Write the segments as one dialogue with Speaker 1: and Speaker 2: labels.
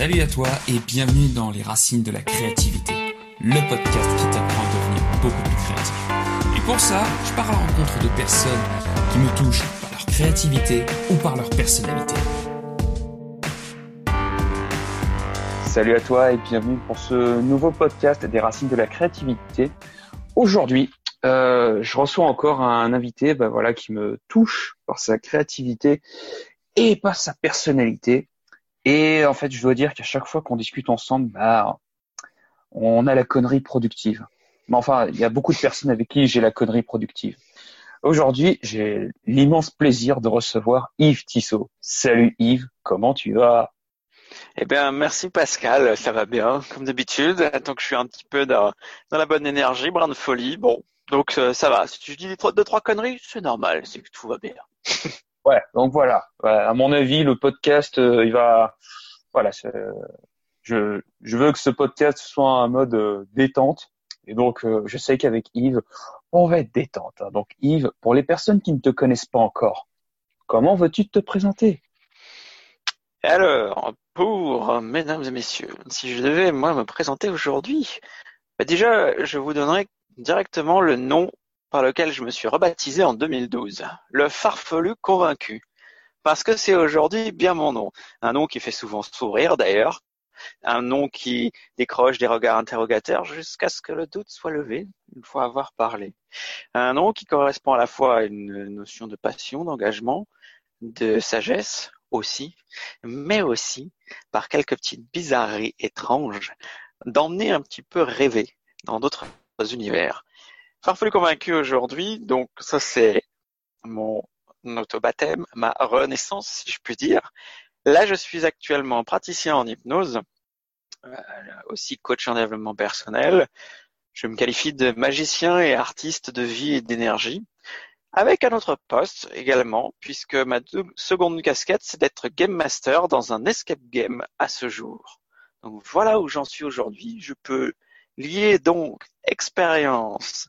Speaker 1: Salut à toi et bienvenue dans Les Racines de la Créativité, le podcast qui t'apprend à devenir beaucoup plus créatif. Et pour ça, je pars à la rencontre de personnes qui me touchent par leur créativité ou par leur personnalité.
Speaker 2: Salut à toi et bienvenue pour ce nouveau podcast des Racines de la Créativité. Aujourd'hui, euh, je reçois encore un invité ben voilà, qui me touche par sa créativité et par sa personnalité. Et en fait, je dois dire qu'à chaque fois qu'on discute ensemble, bah, on a la connerie productive. Mais enfin, il y a beaucoup de personnes avec qui j'ai la connerie productive. Aujourd'hui, j'ai l'immense plaisir de recevoir Yves Tissot. Salut Yves, comment tu vas?
Speaker 3: Eh bien, merci Pascal, ça va bien, comme d'habitude. Tant que je suis un petit peu dans, dans la bonne énergie, brin de folie, bon, donc euh, ça va. Si je dis deux, trois conneries, c'est normal, c'est que tout va bien.
Speaker 2: Ouais, donc voilà. À mon avis, le podcast, euh, il va, voilà, je, je veux que ce podcast soit un mode euh, détente. Et donc, euh, je sais qu'avec Yves, on va être détente. Hein. Donc, Yves, pour les personnes qui ne te connaissent pas encore, comment veux-tu te présenter?
Speaker 3: Alors, pour mesdames et messieurs, si je devais moi me présenter aujourd'hui, bah déjà, je vous donnerai directement le nom par lequel je me suis rebaptisé en 2012, le farfelu convaincu, parce que c'est aujourd'hui bien mon nom, un nom qui fait souvent sourire d'ailleurs, un nom qui décroche des regards interrogateurs jusqu'à ce que le doute soit levé une fois avoir parlé. Un nom qui correspond à la fois à une notion de passion, d'engagement, de sagesse aussi, mais aussi par quelques petites bizarreries étranges, d'emmener un petit peu rêver dans d'autres univers. Farfelu convaincu aujourd'hui, donc ça c'est mon auto-baptême, ma renaissance si je puis dire. Là je suis actuellement praticien en hypnose, euh, aussi coach en développement personnel. Je me qualifie de magicien et artiste de vie et d'énergie, avec un autre poste également, puisque ma seconde casquette c'est d'être game master dans un escape game à ce jour. Donc voilà où j'en suis aujourd'hui. Je peux lier donc expérience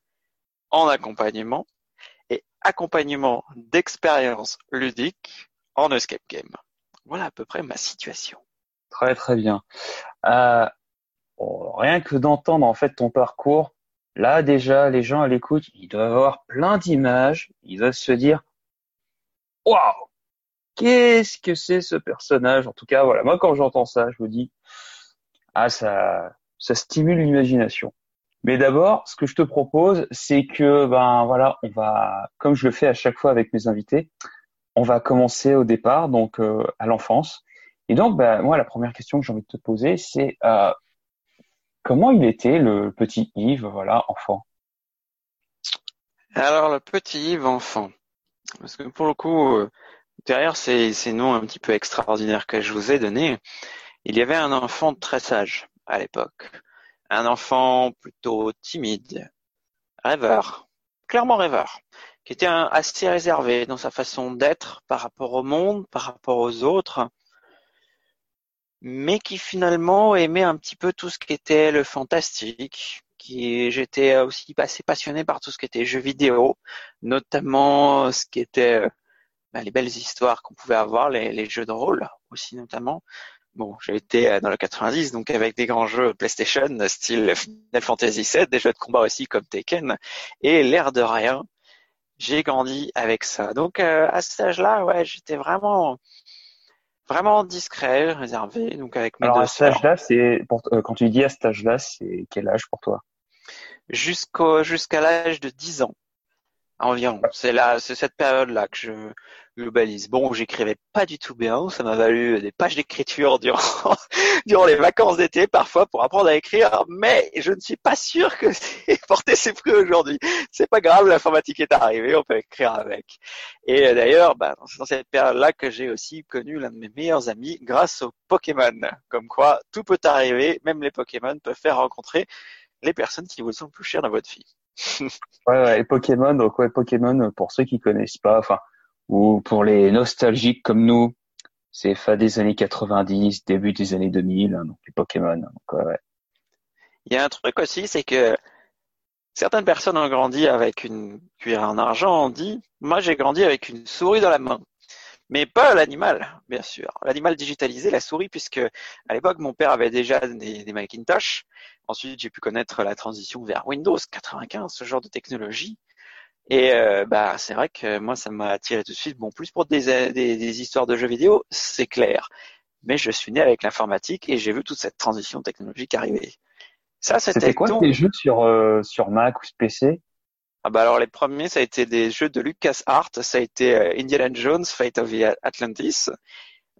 Speaker 3: en accompagnement et accompagnement d'expériences ludiques en escape game. Voilà à peu près ma situation.
Speaker 2: Très très bien. Euh, rien que d'entendre en fait ton parcours, là déjà les gens à l'écoute, ils doivent avoir plein d'images, ils doivent se dire waouh, qu'est-ce que c'est ce personnage? En tout cas, voilà, moi quand j'entends ça, je me dis ah ça ça stimule l'imagination. Mais d'abord, ce que je te propose, c'est que ben voilà, on va, comme je le fais à chaque fois avec mes invités, on va commencer au départ, donc euh, à l'enfance. Et donc, ben, moi, la première question que j'ai envie de te poser, c'est euh, comment il était le petit Yves, voilà, enfant?
Speaker 3: Alors le petit Yves enfant, parce que pour le coup, euh, derrière ces, ces noms un petit peu extraordinaires que je vous ai donnés, il y avait un enfant très sage à l'époque un enfant plutôt timide, rêveur, clairement rêveur, qui était assez réservé dans sa façon d'être par rapport au monde, par rapport aux autres, mais qui finalement aimait un petit peu tout ce qui était le fantastique, qui j'étais aussi assez passionné par tout ce qui était jeux vidéo, notamment ce qui était ben, les belles histoires qu'on pouvait avoir, les, jeux de rôle aussi notamment. Bon, j'ai été euh, dans le 90, donc avec des grands jeux PlayStation, style Final Fantasy VII, des jeux de combat aussi comme Tekken, et l'air de rien, j'ai grandi avec ça. Donc euh, à cet âge-là, ouais, j'étais vraiment, vraiment discret, réservé, donc avec mes
Speaker 2: Alors,
Speaker 3: deux
Speaker 2: à cet âge-là, c'est euh, quand tu dis à cet âge-là, c'est quel âge pour toi?
Speaker 3: Jusqu'au jusqu'à l'âge de 10 ans environ. C'est là, c'est cette période-là que je globalise. Bon, j'écrivais pas du tout bien, ça m'a valu des pages d'écriture durant durant les vacances d'été parfois pour apprendre à écrire, mais je ne suis pas sûr que c'est porté ses fruits aujourd'hui. C'est pas grave, l'informatique est arrivée, on peut écrire avec. Et d'ailleurs, bah, c'est dans cette période-là que j'ai aussi connu l'un de mes meilleurs amis grâce aux Pokémon. Comme quoi, tout peut arriver, même les Pokémon peuvent faire rencontrer les personnes qui vous sont plus chères dans votre vie.
Speaker 2: ouais, ouais, et Pokémon, donc ouais, Pokémon, pour ceux qui connaissent pas, enfin, ou pour les nostalgiques comme nous, c'est fin des années 90, début des années 2000, hein, donc les Pokémon. Donc, ouais, ouais.
Speaker 3: Il y a un truc aussi, c'est que certaines personnes ont grandi avec une cuillère en argent, on dit. Moi, j'ai grandi avec une souris dans la main. Mais pas l'animal, bien sûr. L'animal digitalisé, la souris, puisque à l'époque mon père avait déjà des, des Macintosh. Ensuite, j'ai pu connaître la transition vers Windows 95, ce genre de technologie. Et euh, bah c'est vrai que moi ça m'a attiré tout de suite. Bon, plus pour des, des, des histoires de jeux vidéo, c'est clair. Mais je suis né avec l'informatique et j'ai vu toute cette transition technologique arriver.
Speaker 2: Ça, c'était quoi tes jeux sur euh, sur Mac ou PC
Speaker 3: ah bah alors les premiers, ça a été des jeux de LucasArts, ça a été euh, Indiana Jones, Fate of Atlantis,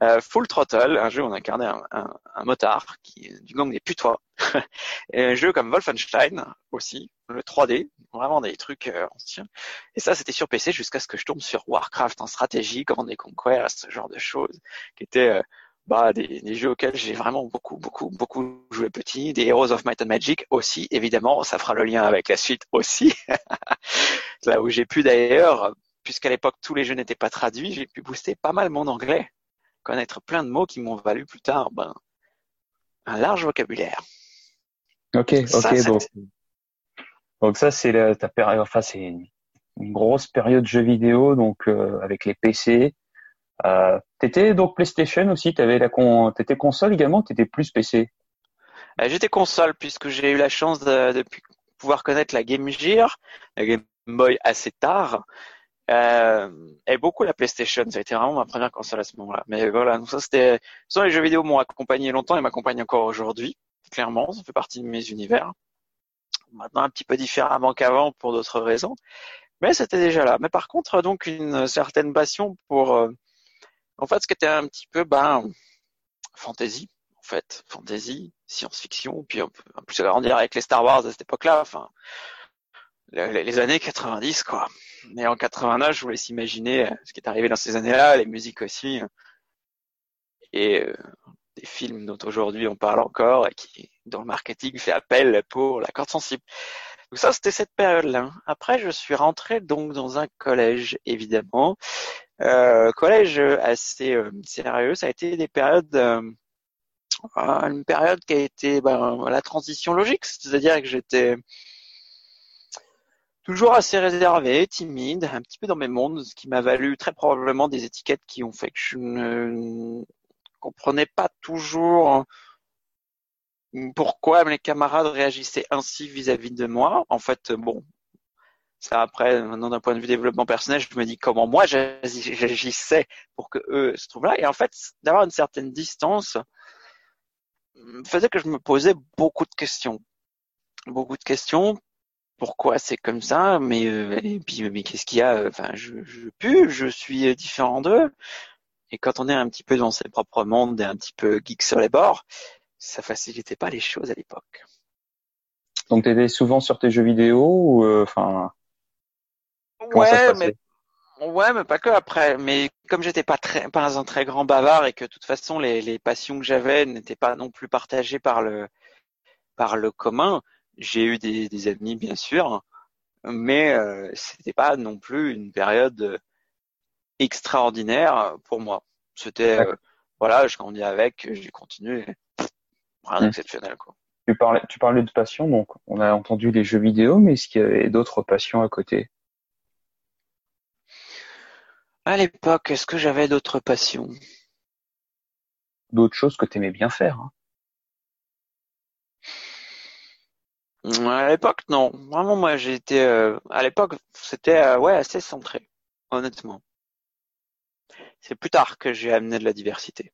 Speaker 3: euh, Full Throttle, un jeu où on incarnait un, un, un motard qui du gang des putois, et un jeu comme Wolfenstein aussi, le 3D, vraiment des trucs euh, anciens. Et ça, c'était sur PC jusqu'à ce que je tombe sur Warcraft en stratégie, Command Conquest, ce genre de choses, qui étaient bah, des, des, jeux auxquels j'ai vraiment beaucoup, beaucoup, beaucoup joué petit. Des Heroes of Might and Magic aussi, évidemment, ça fera le lien avec la suite aussi. Là où j'ai pu d'ailleurs, puisqu'à l'époque tous les jeux n'étaient pas traduits, j'ai pu booster pas mal mon anglais, connaître plein de mots qui m'ont valu plus tard ben, un large vocabulaire.
Speaker 2: Ok, ok, donc, donc ça c'est ta période, enfin c'est une, grosse période jeux vidéo, donc euh, avec les PC, euh, t'étais donc PlayStation aussi, t'avais la con, t'étais console également, t'étais plus PC.
Speaker 3: Euh, j'étais console puisque j'ai eu la chance de, de, pouvoir connaître la Game Gear, la Game Boy assez tard, euh, et beaucoup la PlayStation. Ça a été vraiment ma première console à ce moment-là. Mais voilà, donc ça c'était, ça les jeux vidéo m'ont accompagné longtemps et m'accompagnent encore aujourd'hui. Clairement, ça fait partie de mes univers. Maintenant un petit peu différemment qu'avant pour d'autres raisons, mais c'était déjà là. Mais par contre, donc une certaine passion pour euh, en fait, ce qui était un petit peu, ben, fantasy, en fait, fantasy, science-fiction, puis en plus agrandir avec les Star Wars à cette époque-là, enfin, les, années 90, quoi. Et en 89, je vous laisse imaginer euh, ce qui est arrivé dans ces années-là, les musiques aussi, et euh, des films dont aujourd'hui on parle encore et qui, dont le marketing fait appel pour la corde sensible. Donc ça, c'était cette période-là. Après, je suis rentré donc dans un collège, évidemment, euh, collège assez euh, sérieux. Ça a été des périodes, euh, une période qui a été ben, la transition logique, c'est-à-dire que j'étais toujours assez réservé, timide, un petit peu dans mes mondes, ce qui m'a valu très probablement des étiquettes qui ont fait que je ne comprenais pas toujours pourquoi mes camarades réagissaient ainsi vis-à-vis -vis de moi. En fait, bon, ça après, maintenant d'un point de vue développement personnel, je me dis comment moi j'agissais pour que eux se trouvent là. Et en fait, d'avoir une certaine distance faisait que je me posais beaucoup de questions. Beaucoup de questions. Pourquoi c'est comme ça? Mais euh, et puis mais qu'est-ce qu'il y a? Enfin, je, je pue, je suis différent d'eux. Et quand on est un petit peu dans ses propres mondes et un petit peu geek sur les bords, ça facilitait pas les choses à l'époque.
Speaker 2: Donc tu étais souvent sur tes jeux vidéo ou euh, enfin
Speaker 3: ouais, mais ouais, mais pas que après. Mais comme j'étais pas très, pas un très grand bavard et que de toute façon les, les passions que j'avais n'étaient pas non plus partagées par le par le commun, j'ai eu des, des amis bien sûr, mais euh, c'était pas non plus une période extraordinaire pour moi. C'était euh, voilà, je grandis avec, j'ai continué, rien d'exceptionnel quoi.
Speaker 2: Tu parlais, tu parlais de passion, donc on a entendu les jeux vidéo, mais est-ce qu'il y avait d'autres passions à côté?
Speaker 3: À l'époque, est-ce que j'avais d'autres passions?
Speaker 2: D'autres choses que tu aimais bien faire hein
Speaker 3: À l'époque, non. Vraiment, moi, j'étais. Euh, à l'époque, c'était euh, ouais assez centré, honnêtement. C'est plus tard que j'ai amené de la diversité.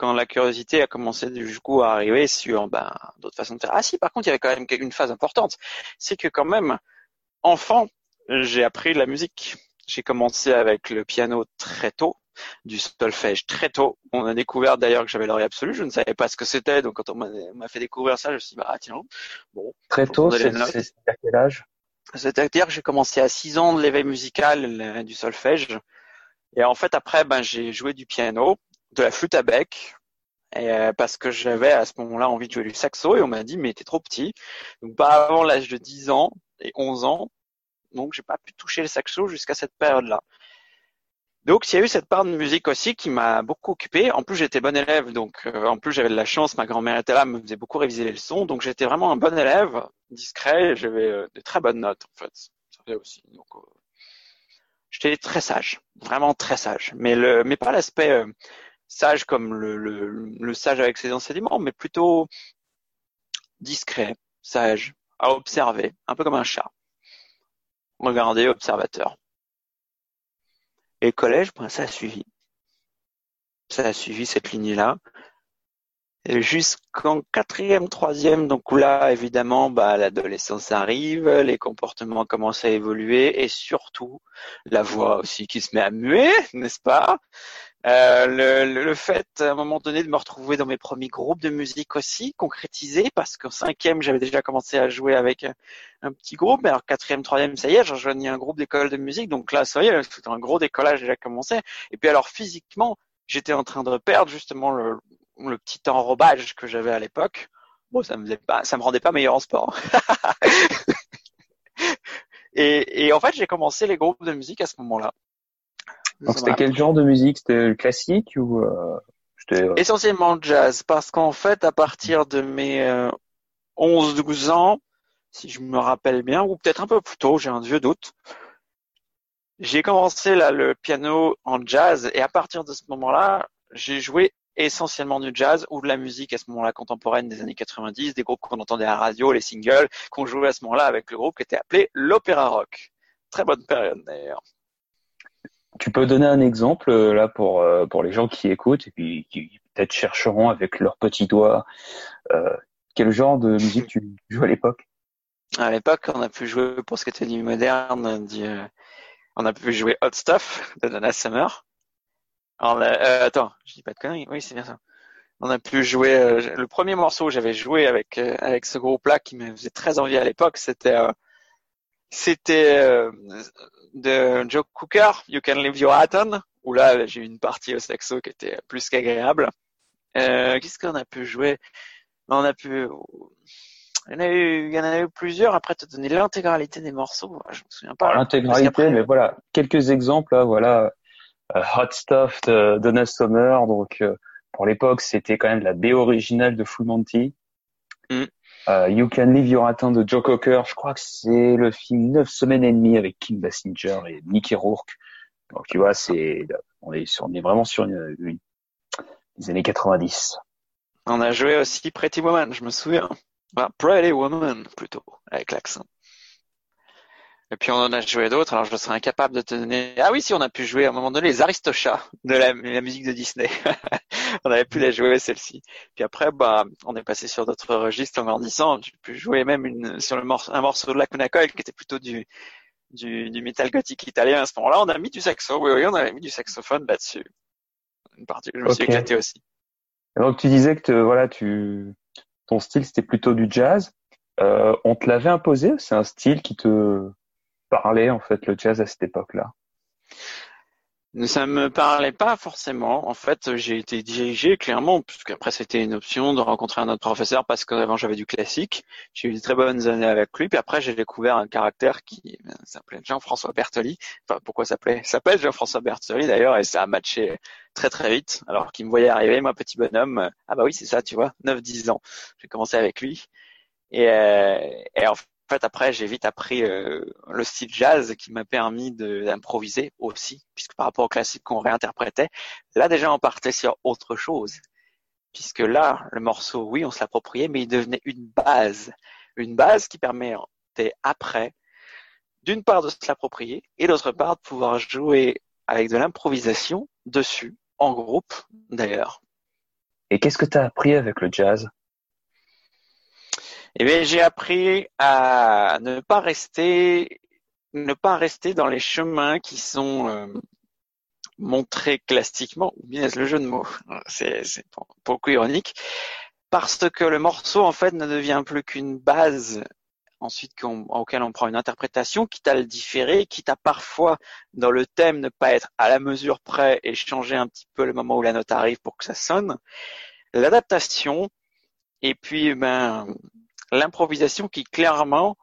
Speaker 3: Quand la curiosité a commencé du coup à arriver sur ben, d'autres façons de faire. Ah si, par contre, il y avait quand même une phase importante. C'est que quand même, enfant, j'ai appris la musique. J'ai commencé avec le piano très tôt, du solfège très tôt. On a découvert d'ailleurs que j'avais l'oreille absolue. Je ne savais pas ce que c'était, donc quand on m'a fait découvrir ça, je me suis dit bah tiens,
Speaker 2: bon. Très tôt, c'est à quel âge?
Speaker 3: C'est-à-dire que j'ai commencé à 6 ans de l'éveil musical du solfège. Et en fait après, ben j'ai joué du piano, de la flûte à bec, euh, parce que j'avais à ce moment-là envie de jouer du saxo et on m'a dit mais t'es trop petit. Donc pas avant l'âge de 10 ans et 11 ans, donc j'ai pas pu toucher le saxo jusqu'à cette période-là. Donc il y a eu cette part de musique aussi qui m'a beaucoup occupé. En plus j'étais bon élève, donc euh, en plus j'avais de la chance, ma grand-mère était là, me faisait beaucoup réviser les leçons, donc j'étais vraiment un bon élève, discret, j'avais euh, de très bonnes notes en fait. Ça aussi. Donc, euh, j'étais très sage, vraiment très sage. Mais le, mais pas l'aspect sage comme le, sage avec ses enseignements, mais plutôt discret, sage, à observer, un peu comme un chat. Regarder, observateur. Et collège, ben, ça a suivi. Ça a suivi cette lignée-là jusqu'en quatrième, troisième, donc là, évidemment, bah, l'adolescence arrive, les comportements commencent à évoluer et surtout la voix aussi qui se met à muer, n'est-ce pas? Euh, le, le, fait, à un moment donné, de me retrouver dans mes premiers groupes de musique aussi, concrétisé, parce qu'en cinquième, j'avais déjà commencé à jouer avec un petit groupe, mais alors quatrième, troisième, ça y est, j'ai un groupe d'école de musique, donc là, ça y est, c'était un gros décollage déjà commencé. Et puis alors, physiquement, j'étais en train de perdre justement le, le petit enrobage que j'avais à l'époque, bon, ça me faisait pas, ça me rendait pas meilleur en sport. et, et en fait, j'ai commencé les groupes de musique à ce moment-là.
Speaker 2: Donc c'était quel genre de musique? C'était le classique ou euh,
Speaker 3: euh... Essentiellement jazz, parce qu'en fait, à partir de mes euh, 11-12 ans, si je me rappelle bien, ou peut-être un peu plus tôt, j'ai un vieux doute, j'ai commencé là le piano en jazz et à partir de ce moment-là, j'ai joué essentiellement du jazz ou de la musique à ce moment-là contemporaine des années 90, des groupes qu'on entendait à la radio, les singles, qu'on jouait à ce moment-là avec le groupe qui était appelé l'Opéra Rock. Très bonne période d'ailleurs.
Speaker 2: Tu peux donner un exemple euh, là pour euh, pour les gens qui écoutent et puis qui peut-être chercheront avec leurs petits doigts euh, quel genre de musique tu jouais à l'époque?
Speaker 3: À l'époque, on a pu jouer pour ce qui était du moderne, on a pu jouer Hot Stuff de Donna Summer. Euh, attends, je dis pas de conneries. Oui, c'est bien ça. On a pu jouer. Euh, le premier morceau que j'avais joué avec euh, avec ce groupe-là qui me faisait très envie à l'époque, c'était c'était de Joe Cooker, You Can Leave Your Hat On, où là j'ai eu une partie au saxo qui était plus qu'agréable. Qu'est-ce qu'on a pu jouer? On a pu il y, en a eu, il y en a eu plusieurs. Après, te donner l'intégralité des morceaux, je me souviens pas.
Speaker 2: L'intégralité, mais voilà, quelques exemples. Là, voilà, euh, Hot Stuff de Donna Summer. Donc euh, pour l'époque, c'était quand même la B originale de Full Monty. Mm. Euh, you Can Leave Your Attend de Joe Cocker. Je crois que c'est le film Neuf semaines et demie avec Kim Basinger et Mickey Rourke. Donc tu vois, c'est on est vraiment sur une, une, les années 90.
Speaker 3: On a joué aussi Pretty Woman, je me souviens. Pretty Woman plutôt avec l'accent. Et puis on en a joué d'autres, alors je serais incapable de te donner. Ah oui, si on a pu jouer à un moment donné les Aristochats de la, musique de Disney. on avait pu les jouer celle-ci. Puis après, bah, on est passé sur d'autres registres en grandissant. J'ai pu jouer même une, sur le morceau, un morceau de la Coil qui était plutôt du, du, du métal gothique italien. À ce moment-là, on a mis du saxo. Oui, oui, on avait mis du saxophone là-dessus. Une partie, je me suis éclaté aussi.
Speaker 2: donc tu disais que voilà, tu, ton style c'était plutôt du jazz. Euh, on te l'avait imposé. C'est un style qui te parlait en fait le jazz à cette époque-là?
Speaker 3: Ça me parlait pas forcément. En fait, j'ai été dirigé clairement, puisqu'après c'était une option de rencontrer un autre professeur parce qu'avant j'avais du classique. J'ai eu de très bonnes années avec lui. Puis après j'ai découvert un caractère qui euh, s'appelait Jean-François Bertoli. Enfin, pourquoi s'appelait S'appelle Jean-François Bertoli d'ailleurs et ça a matché très très vite. Alors qu'il me voyait arriver, moi petit bonhomme. Ah bah oui c'est ça, tu vois, 9-10 ans. J'ai commencé avec lui. Et, euh, et en fait, après, j'ai vite appris euh, le style jazz qui m'a permis d'improviser aussi, puisque par rapport au classique qu'on réinterprétait, là déjà on partait sur autre chose, puisque là, le morceau, oui, on se l'appropriait, mais il devenait une base, une base qui permettait après, d'une part de se l'approprier, et d'autre part de pouvoir jouer avec de l'improvisation dessus, en groupe d'ailleurs.
Speaker 2: Et qu'est-ce que tu as appris avec le jazz?
Speaker 3: Eh bien, j'ai appris à ne pas rester, ne pas rester dans les chemins qui sont euh, montrés classiquement, ou bien le jeu de mots. C'est, beaucoup ironique, parce que le morceau en fait ne devient plus qu'une base ensuite auquel on prend une interprétation, quitte à le différer, quitte à parfois dans le thème ne pas être à la mesure près et changer un petit peu le moment où la note arrive pour que ça sonne. L'adaptation, et puis ben l'improvisation qui clairement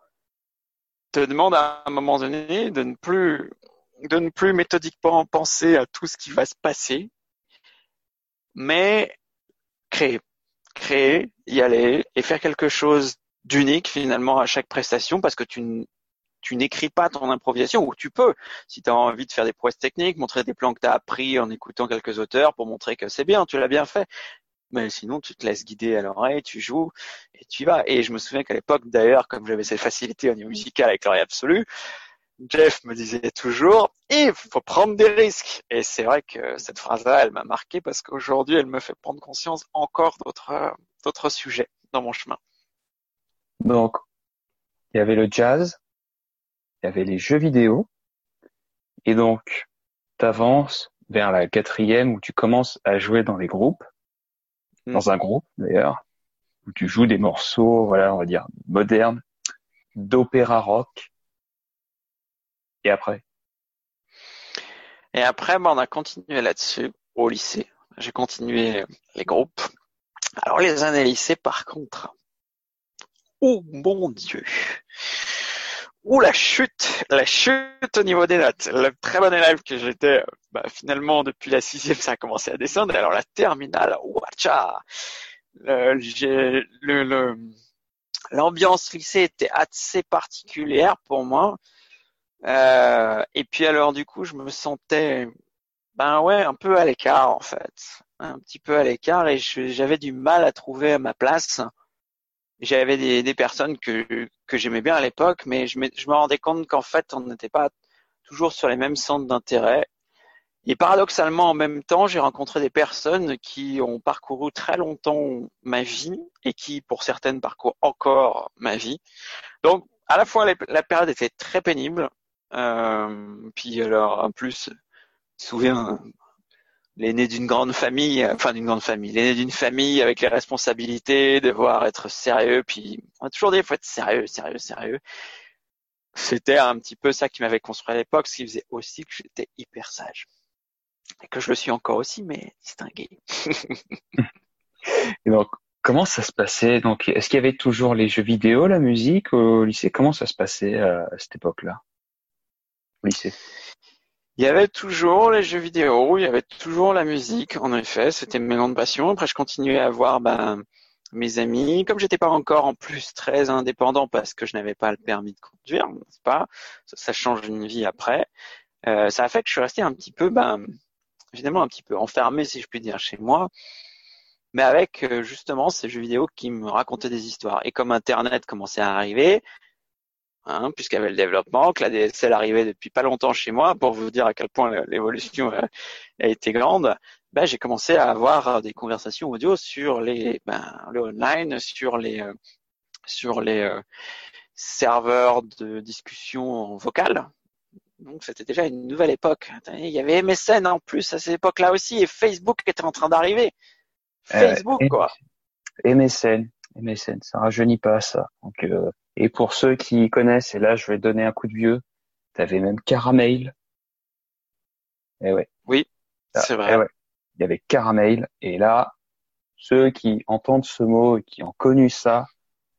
Speaker 3: te demande à un moment donné de ne plus de ne plus méthodiquement penser à tout ce qui va se passer, mais créer, créer, y aller et faire quelque chose d'unique finalement à chaque prestation parce que tu tu n'écris pas ton improvisation, ou tu peux, si tu as envie de faire des prouesses techniques, montrer des plans que tu as appris en écoutant quelques auteurs pour montrer que c'est bien, tu l'as bien fait. Mais sinon, tu te laisses guider à l'oreille, tu joues et tu y vas. Et je me souviens qu'à l'époque, d'ailleurs, comme j'avais cette facilité au niveau musical avec l'oreille absolue, Jeff me disait toujours, il faut prendre des risques. Et c'est vrai que cette phrase-là, elle m'a marqué parce qu'aujourd'hui, elle me fait prendre conscience encore d'autres, d'autres sujets dans mon chemin.
Speaker 2: Donc, il y avait le jazz, il y avait les jeux vidéo, et donc, tu avances vers la quatrième où tu commences à jouer dans les groupes,
Speaker 3: Mm.
Speaker 2: dans un groupe d'ailleurs, où tu joues des morceaux, voilà, on va dire modernes, d'opéra rock. Et après,
Speaker 3: Et après, ben, on a continué là-dessus au lycée. J'ai continué les groupes. Alors les années lycée, par contre, oh mon Dieu, Ouh la chute, la chute au niveau des notes. Le très bon élève que j'étais, bah, finalement depuis la sixième, ça a commencé à descendre. Alors la terminale, le, j'ai- le, le- l'ambiance lycée était assez particulière pour moi. Euh, et puis alors du coup, je me sentais, ben ouais, un peu à l'écart en fait, un petit peu à l'écart et j'avais du mal à trouver ma place. J'avais des, des personnes que que j'aimais bien à l'époque, mais je me, je me rendais compte qu'en fait, on n'était pas toujours sur les mêmes centres d'intérêt. Et paradoxalement, en même temps, j'ai rencontré des personnes qui ont parcouru très longtemps ma vie et qui, pour certaines, parcourent encore ma vie. Donc, à la fois, la, période était très pénible. Euh, puis alors, en plus, je me souviens, l'aîné d'une grande famille, euh, enfin d'une grande famille, l'aîné d'une famille avec les responsabilités, devoir être sérieux, puis on a toujours dit, faut être sérieux, sérieux, sérieux. C'était un petit peu ça qui m'avait construit à l'époque, ce qui faisait aussi que j'étais hyper sage. Et que je le suis encore aussi, mais distingué.
Speaker 2: donc, comment ça se passait? Donc, est-ce qu'il y avait toujours les jeux vidéo, la musique au lycée? Comment ça se passait euh, à cette époque-là? Au lycée?
Speaker 3: Il y avait toujours les jeux vidéo, il y avait toujours la musique, en effet, c'était mes grandes passions. Après, je continuais à voir ben, mes amis. Comme j'étais pas encore en plus très indépendant parce que je n'avais pas le permis de conduire, c'est pas, ça, ça change une vie après. Euh, ça a fait que je suis resté un petit peu, ben, évidemment un petit peu enfermé, si je puis dire, chez moi, mais avec euh, justement ces jeux vidéo qui me racontaient des histoires. Et comme Internet commençait à arriver, hein, puisqu'il y avait le développement, que la DSL arrivait depuis pas longtemps chez moi, pour vous dire à quel point l'évolution euh, a été grande, ben, j'ai commencé à avoir des conversations audio sur les, ben, le online, sur les, euh, sur les euh, serveurs de discussion vocale. Donc c'était déjà une nouvelle époque. Il y avait MSN en plus à cette époque-là aussi, et Facebook était en train d'arriver. Facebook,
Speaker 2: Euh,
Speaker 3: quoi.
Speaker 2: MSN, MSN, ça rajeunit pas ça. Donc, euh, et pour ceux qui connaissent, et là je vais donner un coup de vieux, t'avais même Caramel. Eh ouais.
Speaker 3: Oui,
Speaker 2: Ah,
Speaker 3: c'est vrai.
Speaker 2: eh ouais. Il y avait Caramel, et là, ceux qui entendent ce mot et qui ont connu ça,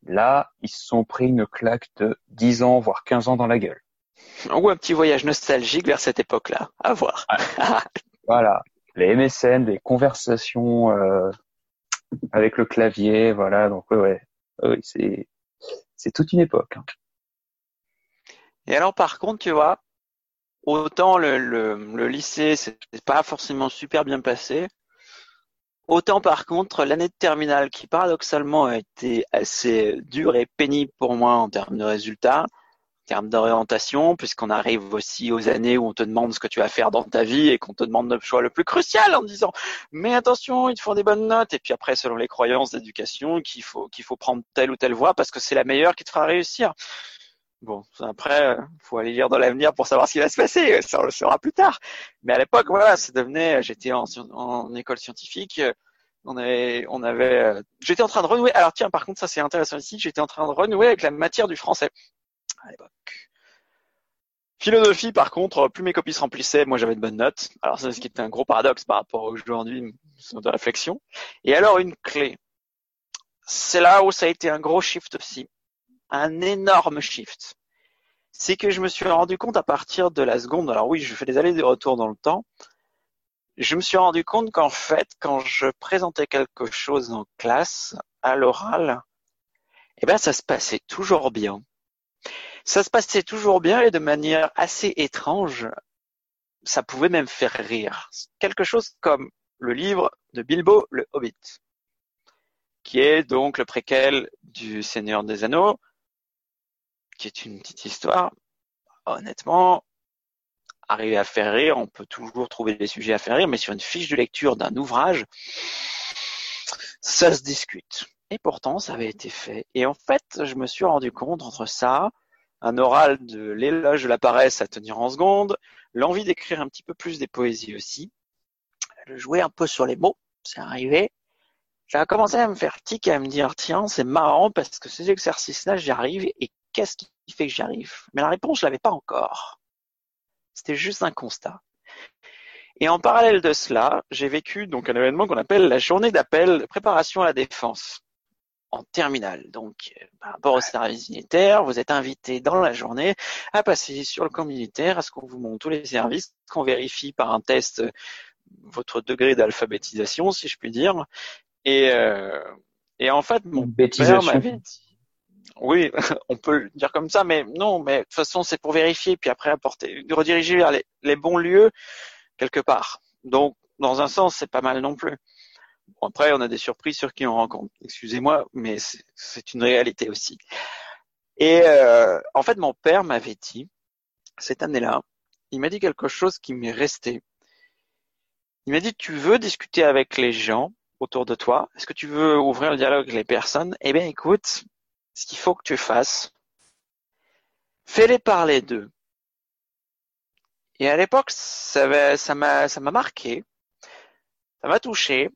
Speaker 2: là, ils se sont pris une claque de 10 ans, voire 15 ans dans la gueule.
Speaker 3: Ou un petit voyage nostalgique vers cette époque-là. À voir.
Speaker 2: Voilà. Les MSN, les conversations euh, avec le clavier, voilà. Donc ouais, ouais, oui, c'est c'est toute une époque. hein.
Speaker 3: Et alors, par contre, tu vois, autant le, le, le lycée, c'est pas forcément super bien passé, autant par contre, l'année de terminale, qui paradoxalement a été assez dure et pénible pour moi en termes de résultats, termes d'orientation, puisqu'on arrive aussi aux années où on te demande ce que tu vas faire dans ta vie et qu'on te demande le choix le plus crucial en disant, mais attention, il te faut des bonnes notes, et puis après, selon les croyances d'éducation, qu'il faut, qu'il faut prendre telle ou telle voie parce que c'est la meilleure qui te fera réussir. Bon, après, faut aller lire dans l'avenir pour savoir ce qui va se passer. Ça, on le saura plus tard. Mais à l'époque, voilà, ça devenait. J'étais en, en école scientifique. On avait, on avait. J'étais en train de renouer. Alors tiens, par contre, ça c'est intéressant ici. J'étais en train de renouer avec la matière du français à l'époque. Philosophie, par contre, plus mes copies se remplissaient, moi j'avais de bonnes notes. Alors c'est ce qui était un gros paradoxe par rapport à aujourd'hui de réflexion. Et alors une clé. C'est là où ça a été un gros shift aussi un énorme shift. C'est que je me suis rendu compte à partir de la seconde, alors oui, je fais des allers-retours dans le temps, je me suis rendu compte qu'en fait, quand je présentais quelque chose en classe, à l'oral, eh ben, ça se passait toujours bien. Ça se passait toujours bien et de manière assez étrange. Ça pouvait même faire rire. Quelque chose comme le livre de Bilbo le Hobbit, qui est donc le préquel du Seigneur des Anneaux, qui est une petite histoire. Honnêtement, arriver à faire rire, on peut toujours trouver des sujets à faire rire, mais sur une fiche de lecture d'un ouvrage, ça se discute. Et pourtant, ça avait été fait. Et en fait, je me suis rendu compte entre ça, un oral de l'éloge de la paresse à tenir en seconde, l'envie d'écrire un petit peu plus des poésies aussi, de jouer un peu sur les mots, c'est arrivé. J'ai commencé à me faire tic et à me dire, tiens, c'est marrant parce que ces exercices-là, j'y arrive et qu'est-ce qui fait que j'y arrive? Mais la réponse, je l'avais pas encore. C'était juste un constat. Et en parallèle de cela, j'ai vécu donc un événement qu'on appelle la journée d'appel de préparation à la défense en terminale. Donc, euh, par rapport au service militaire, vous êtes invité dans la journée à passer sur le camp militaire, à ce qu'on vous montre tous les services, qu'on vérifie par un test euh, votre degré d'alphabétisation, si je puis dire. Et, euh, et en fait, mon père m'avait dit, oui, on peut le dire comme ça, mais non, mais de toute façon, c'est pour vérifier, puis après apporter, rediriger vers les, les bons lieux quelque part. Donc, dans un sens, c'est pas mal non plus. Bon, après, on a des surprises sur qui on rencontre. Excusez-moi, mais c'est une réalité aussi. Et euh, en fait, mon père m'avait dit, cette année-là, il m'a dit quelque chose qui m'est resté. Il m'a dit, tu veux discuter avec les gens autour de toi? Est-ce que tu veux ouvrir le dialogue avec les personnes Eh bien, écoute, ce qu'il faut que tu fasses, fais-les parler d'eux. Et à l'époque, ça m'a ça m'a marqué, ça m'a touché,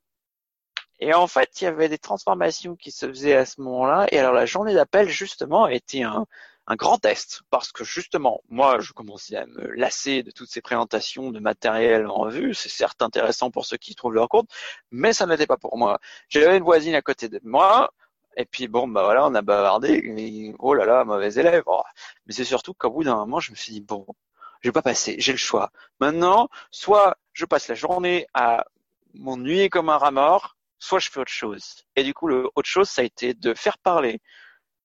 Speaker 3: et en fait, il y avait des transformations qui se faisaient à ce moment-là. Et alors la journée d'appel, justement, était un, un grand test. Parce que justement, moi, je commençais à me lasser de toutes ces présentations de matériel en vue. C'est certes intéressant pour ceux qui trouvent leur compte, mais ça n'était pas pour moi. J'avais une voisine à côté de moi. Et puis bon, bah voilà, on a bavardé. oh là là, mauvais élève. Oh. Mais c'est surtout qu'au bout d'un moment, je me suis dit, bon, je vais pas passer, j'ai le choix. Maintenant, soit je passe la journée à m'ennuyer comme un rat mort, soit je fais autre chose. Et du coup, le autre chose, ça a été de faire parler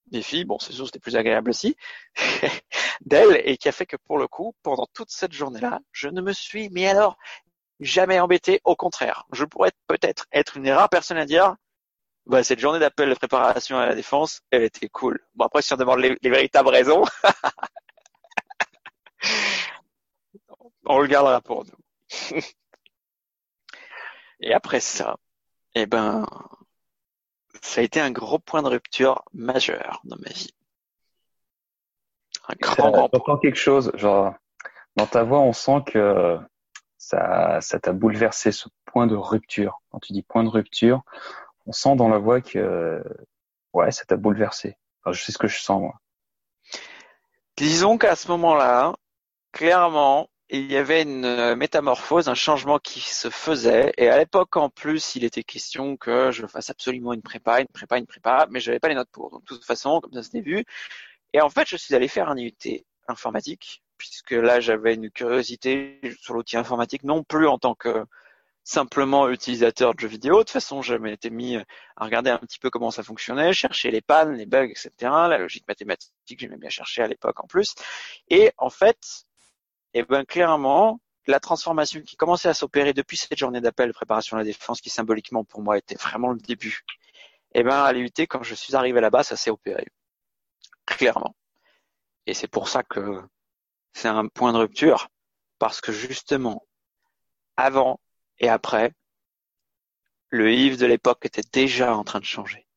Speaker 3: des filles, bon, c'est sûr, c'était plus agréable aussi, d'elles, et qui a fait que pour le coup, pendant toute cette journée-là, je ne me suis, mais alors, jamais embêté, au contraire. Je pourrais peut-être être une rare personne à dire, bah, cette journée d'appel de préparation à la défense, elle était cool. Bon, après, si on demande les, les véritables raisons, on le gardera pour nous. et après ça, eh ben, ça a été un gros point de rupture majeur dans ma vie.
Speaker 2: Un grand, grand point. quelque chose, genre, dans ta voix, on sent que ça, ça t'a bouleversé ce point de rupture. Quand tu dis point de rupture, on sent dans la voix que, ouais, ça t'a bouleversé. je sais ce que je sens, moi.
Speaker 3: Disons qu'à ce moment-là, clairement, il y avait une euh, métamorphose, un changement qui se faisait. Et à l'époque, en plus, il était question que je fasse absolument une prépa, une prépa, une prépa, mais je n'avais pas les notes pour. Donc, de toute façon, comme ça c'était vu. Et en fait, je suis allé faire un IUT informatique, puisque là, j'avais une curiosité sur l'outil informatique, non plus en tant que simplement utilisateur de jeux vidéo. De toute façon, je m'étais mis à regarder un petit peu comment ça fonctionnait, chercher les pannes, les bugs, etc. La logique mathématique, j'aimais bien chercher à l'époque en plus. Et en fait, et ben clairement, la transformation qui commençait à s'opérer depuis cette journée d'appel préparation à la défense, qui symboliquement pour moi était vraiment le début, et ben à l'UT, quand je suis arrivé là-bas, ça s'est opéré. Clairement. Et c'est pour ça que c'est un point de rupture, parce que justement, avant et après, le Yves de l'époque était déjà en train de changer.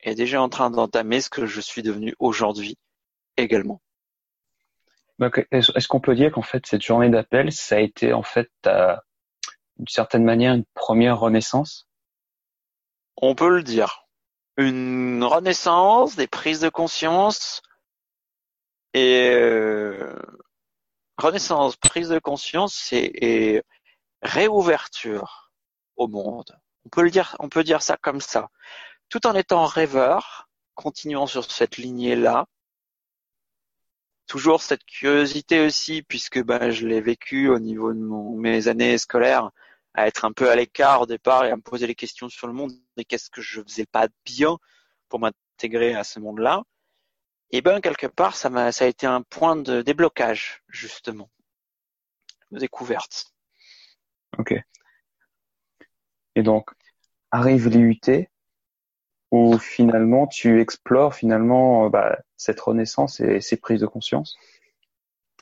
Speaker 3: Et déjà en train d'entamer ce que je suis devenu aujourd'hui également.
Speaker 2: Est-ce qu'on peut dire qu'en fait cette journée d'appel, ça a été en fait d'une certaine manière une première renaissance?
Speaker 3: On peut le dire. Une renaissance, des prises de conscience et euh, renaissance, prise de conscience et, réouverture au monde. On peut le dire, on peut dire ça comme ça. Tout en étant rêveur, continuant sur cette lignée-là, toujours cette curiosité aussi, puisque ben, je l'ai vécu au niveau de mes années scolaires, à être un peu à l'écart au départ et à me poser les questions sur le monde et qu'est-ce que je faisais pas bien pour m'intégrer à ce monde-là? et ben quelque part ça m'a ça a été un point de déblocage justement de découverte.
Speaker 2: Ok. Et donc arrive l'IUT où finalement tu explores finalement bah, cette renaissance et ces prises de conscience.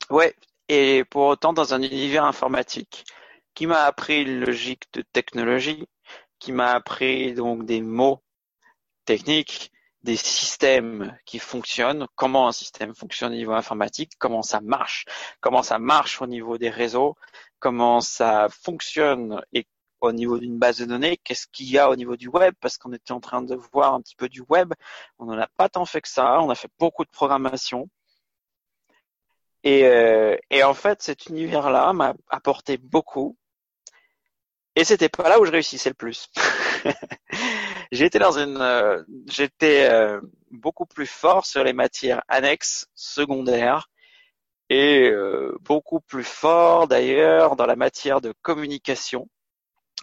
Speaker 3: Ouais, et pour autant dans un univers informatique qui m'a appris une logique de technologie, qui m'a appris donc des mots techniques, des systèmes qui fonctionnent, comment un système fonctionne au niveau informatique, comment ça marche, comment ça marche au niveau des réseaux, comment ça fonctionne et au niveau d'une base de données, qu'est-ce qu'il y a au niveau du web, parce qu'on était en train de voir un petit peu du web, on n'en a pas tant fait que ça, on a fait beaucoup de programmation. Et, euh, et en fait, cet univers-là m'a apporté beaucoup. Et c'était pas là où je réussissais le plus. j'étais dans une, euh, j'étais euh, beaucoup plus fort sur les matières annexes, secondaires, et euh, beaucoup plus fort d'ailleurs dans la matière de communication,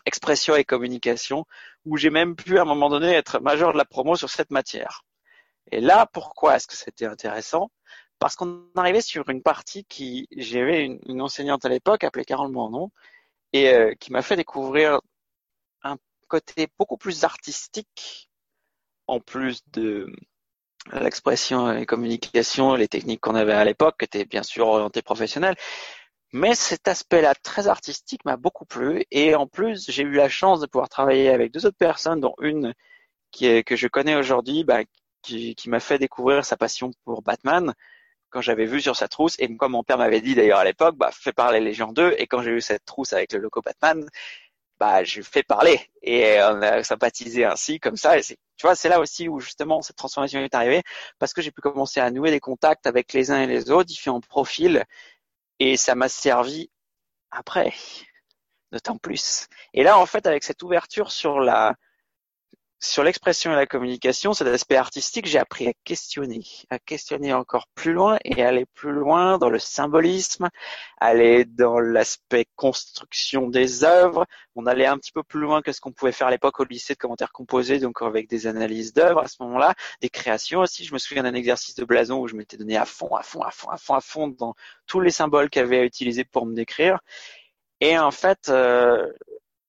Speaker 3: expression et communication, où j'ai même pu à un moment donné être majeur de la promo sur cette matière. Et là, pourquoi est-ce que c'était intéressant? Parce qu'on arrivait sur une partie qui, j'avais une, une, enseignante à l'époque appelée Carole Moinon, et euh, qui m'a fait découvrir un côté beaucoup plus artistique, en plus de l'expression et communication, les techniques qu'on avait à l'époque, qui étaient bien sûr orientées professionnelles. Mais cet aspect-là très artistique m'a beaucoup plu. Et en plus j'ai eu la chance de pouvoir travailler avec deux autres personnes, dont une qui est, que je connais aujourd'hui, bah, qui, qui m'a fait découvrir sa passion pour Batman quand j'avais vu sur sa trousse. Et comme mon père m'avait dit d'ailleurs à l'époque, bah fais parler les gens d'eux. Et quand j'ai eu cette trousse avec le logo Batman, bah je fais parler. Et on a sympathisé ainsi comme ça. Et tu vois c'est là aussi où justement cette transformation est arrivée. Parce que j'ai pu commencer à nouer des contacts avec les uns et les autres différents profils et ça m'a servi après d'autant plus. Et là en fait avec cette ouverture sur la sur l'expression et la communication, cet aspect artistique, j'ai appris à questionner, à questionner encore plus loin et aller plus loin dans le symbolisme, aller dans l'aspect construction des œuvres. On allait un petit peu plus loin que ce qu'on pouvait faire à l'époque au lycée de commentaires composés, donc avec des analyses d'œuvres à ce moment-là, des créations aussi. Je me souviens d'un exercice de blason où je m'étais donné à fond, à fond, à fond, à fond, à fond dans tous les symboles qu'il avait à utiliser pour me décrire. Et en fait, euh,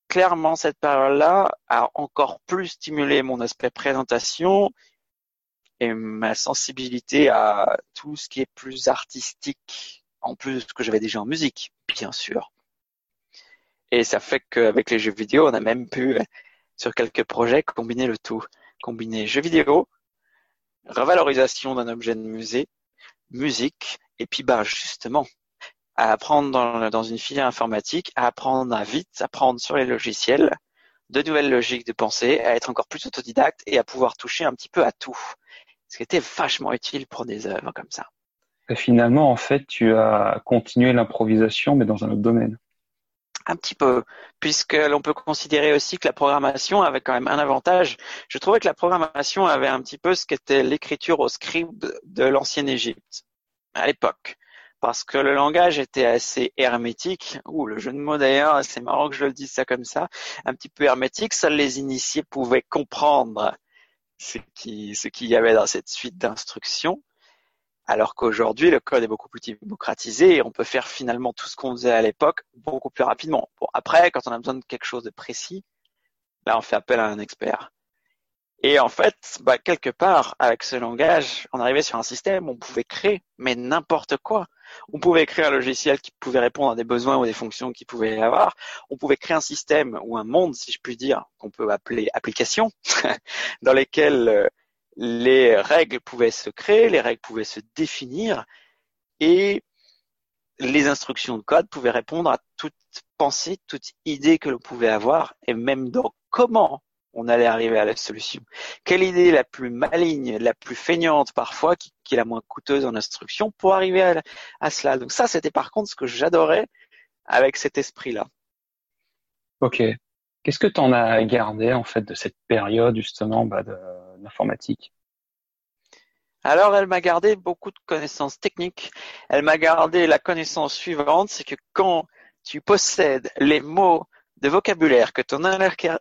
Speaker 3: clairement, cette période-là a encore plus stimulé mon aspect présentation et ma sensibilité à tout ce qui est plus artistique, en plus de ce que j'avais déjà en musique, bien sûr. Et ça fait qu'avec les jeux vidéo, on a même pu, sur quelques projets, combiner le tout. Combiner jeux vidéo, revalorisation d'un objet de musée, musique, et puis bah justement, à apprendre dans, dans, une filière informatique, à apprendre à vite, à apprendre sur les logiciels, de nouvelles logiques de pensée, à être encore plus autodidacte et à pouvoir toucher un petit peu à tout. Ce qui était vachement utile pour des œuvres comme ça.
Speaker 2: Et finalement, en fait, tu as continué l'improvisation, mais dans un autre domaine.
Speaker 3: Un petit peu, puisque l'on peut considérer aussi que la programmation avait quand même un avantage. Je trouvais que la programmation avait un petit peu ce qu'était l'écriture au script de l'ancienne Égypte à l'époque parce que le langage était assez hermétique, ou le jeu de mots d'ailleurs, c'est marrant que je le dise ça comme ça, un petit peu hermétique, seuls les initiés pouvaient comprendre ce ce qu'il y avait dans cette suite d'instructions, alors qu'aujourd'hui le code est beaucoup plus démocratisé et on peut faire finalement tout ce qu'on faisait à l'époque beaucoup plus rapidement. Bon après, quand on a besoin de quelque chose de précis, là on fait appel à un expert. Et en fait, bah, quelque part, avec ce langage, on arrivait sur un système où on pouvait créer, mais n'importe quoi. On pouvait créer un logiciel qui pouvait répondre à des besoins ou des fonctions qu'il pouvait y avoir. On pouvait créer un système ou un monde, si je puis dire, qu'on peut appeler application, dans lesquels euh, les règles pouvaient se créer, les règles pouvaient se définir et les instructions de code pouvaient répondre à toute pensée, toute idée que l'on pouvait avoir et même dans comment on allait arriver à la solution. Quelle idée la plus maligne, la plus feignante parfois, qui, est la moins coûteuse en instruction, pour arriver à, cela? Donc ça, c'était par contre ce que j'adorais avec cet esprit-là.
Speaker 2: Ok. Qu'est-ce que tu en as gardé en fait de cette période justement bah, de l'informatique
Speaker 3: alors, elle m'a gardé beaucoup de connaissances techniques. Elle m'a gardé la connaissance suivante, c'est que quand tu possèdes les mots de vocabulaire que ton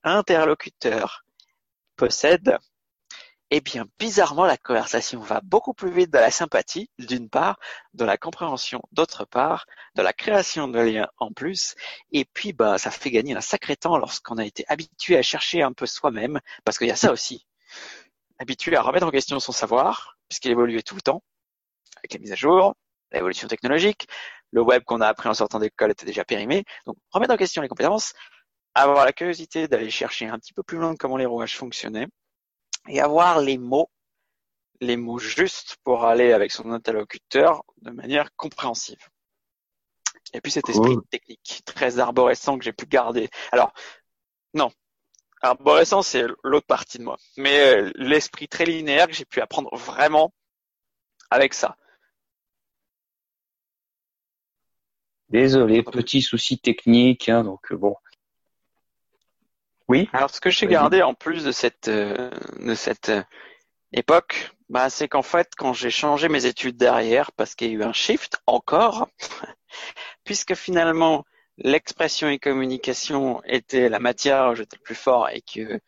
Speaker 3: interlocuteur possède, eh bien, bizarrement, la conversation va beaucoup plus vite dans la sympathie, d'une part, dans la compréhension, d'autre part, dans la création de liens en plus, et puis, bah, ça fait gagner un sacré temps lorsqu'on a été habitué à chercher un peu soi-même, parce qu'il y a ça aussi. Habitué à remettre en question son savoir, puisqu'il évoluait tout le temps, avec les mises à jour, l'évolution technologique, le web qu'on a appris en sortant d'école était déjà périmé, donc remettre en question les compétences, avoir la curiosité d'aller chercher un petit peu plus loin comment les rouages fonctionnaient, et avoir les mots, les mots justes pour aller avec son interlocuteur de manière compréhensive. Et puis cet esprit technique très arborescent que j'ai pu garder. Alors, non, arborescent c'est l'autre partie de moi, mais euh, l'esprit très linéaire que j'ai pu apprendre vraiment avec ça.
Speaker 2: Désolé, petit souci technique, hein, donc euh, bon, oui?
Speaker 3: Alors ce que j'ai gardé en plus de cette euh, de cette euh, époque, bah c'est qu'en fait quand j'ai changé mes études derrière, parce qu'il y a eu un shift encore, puisque finalement l'expression et communication était la matière où j'étais le plus fort et que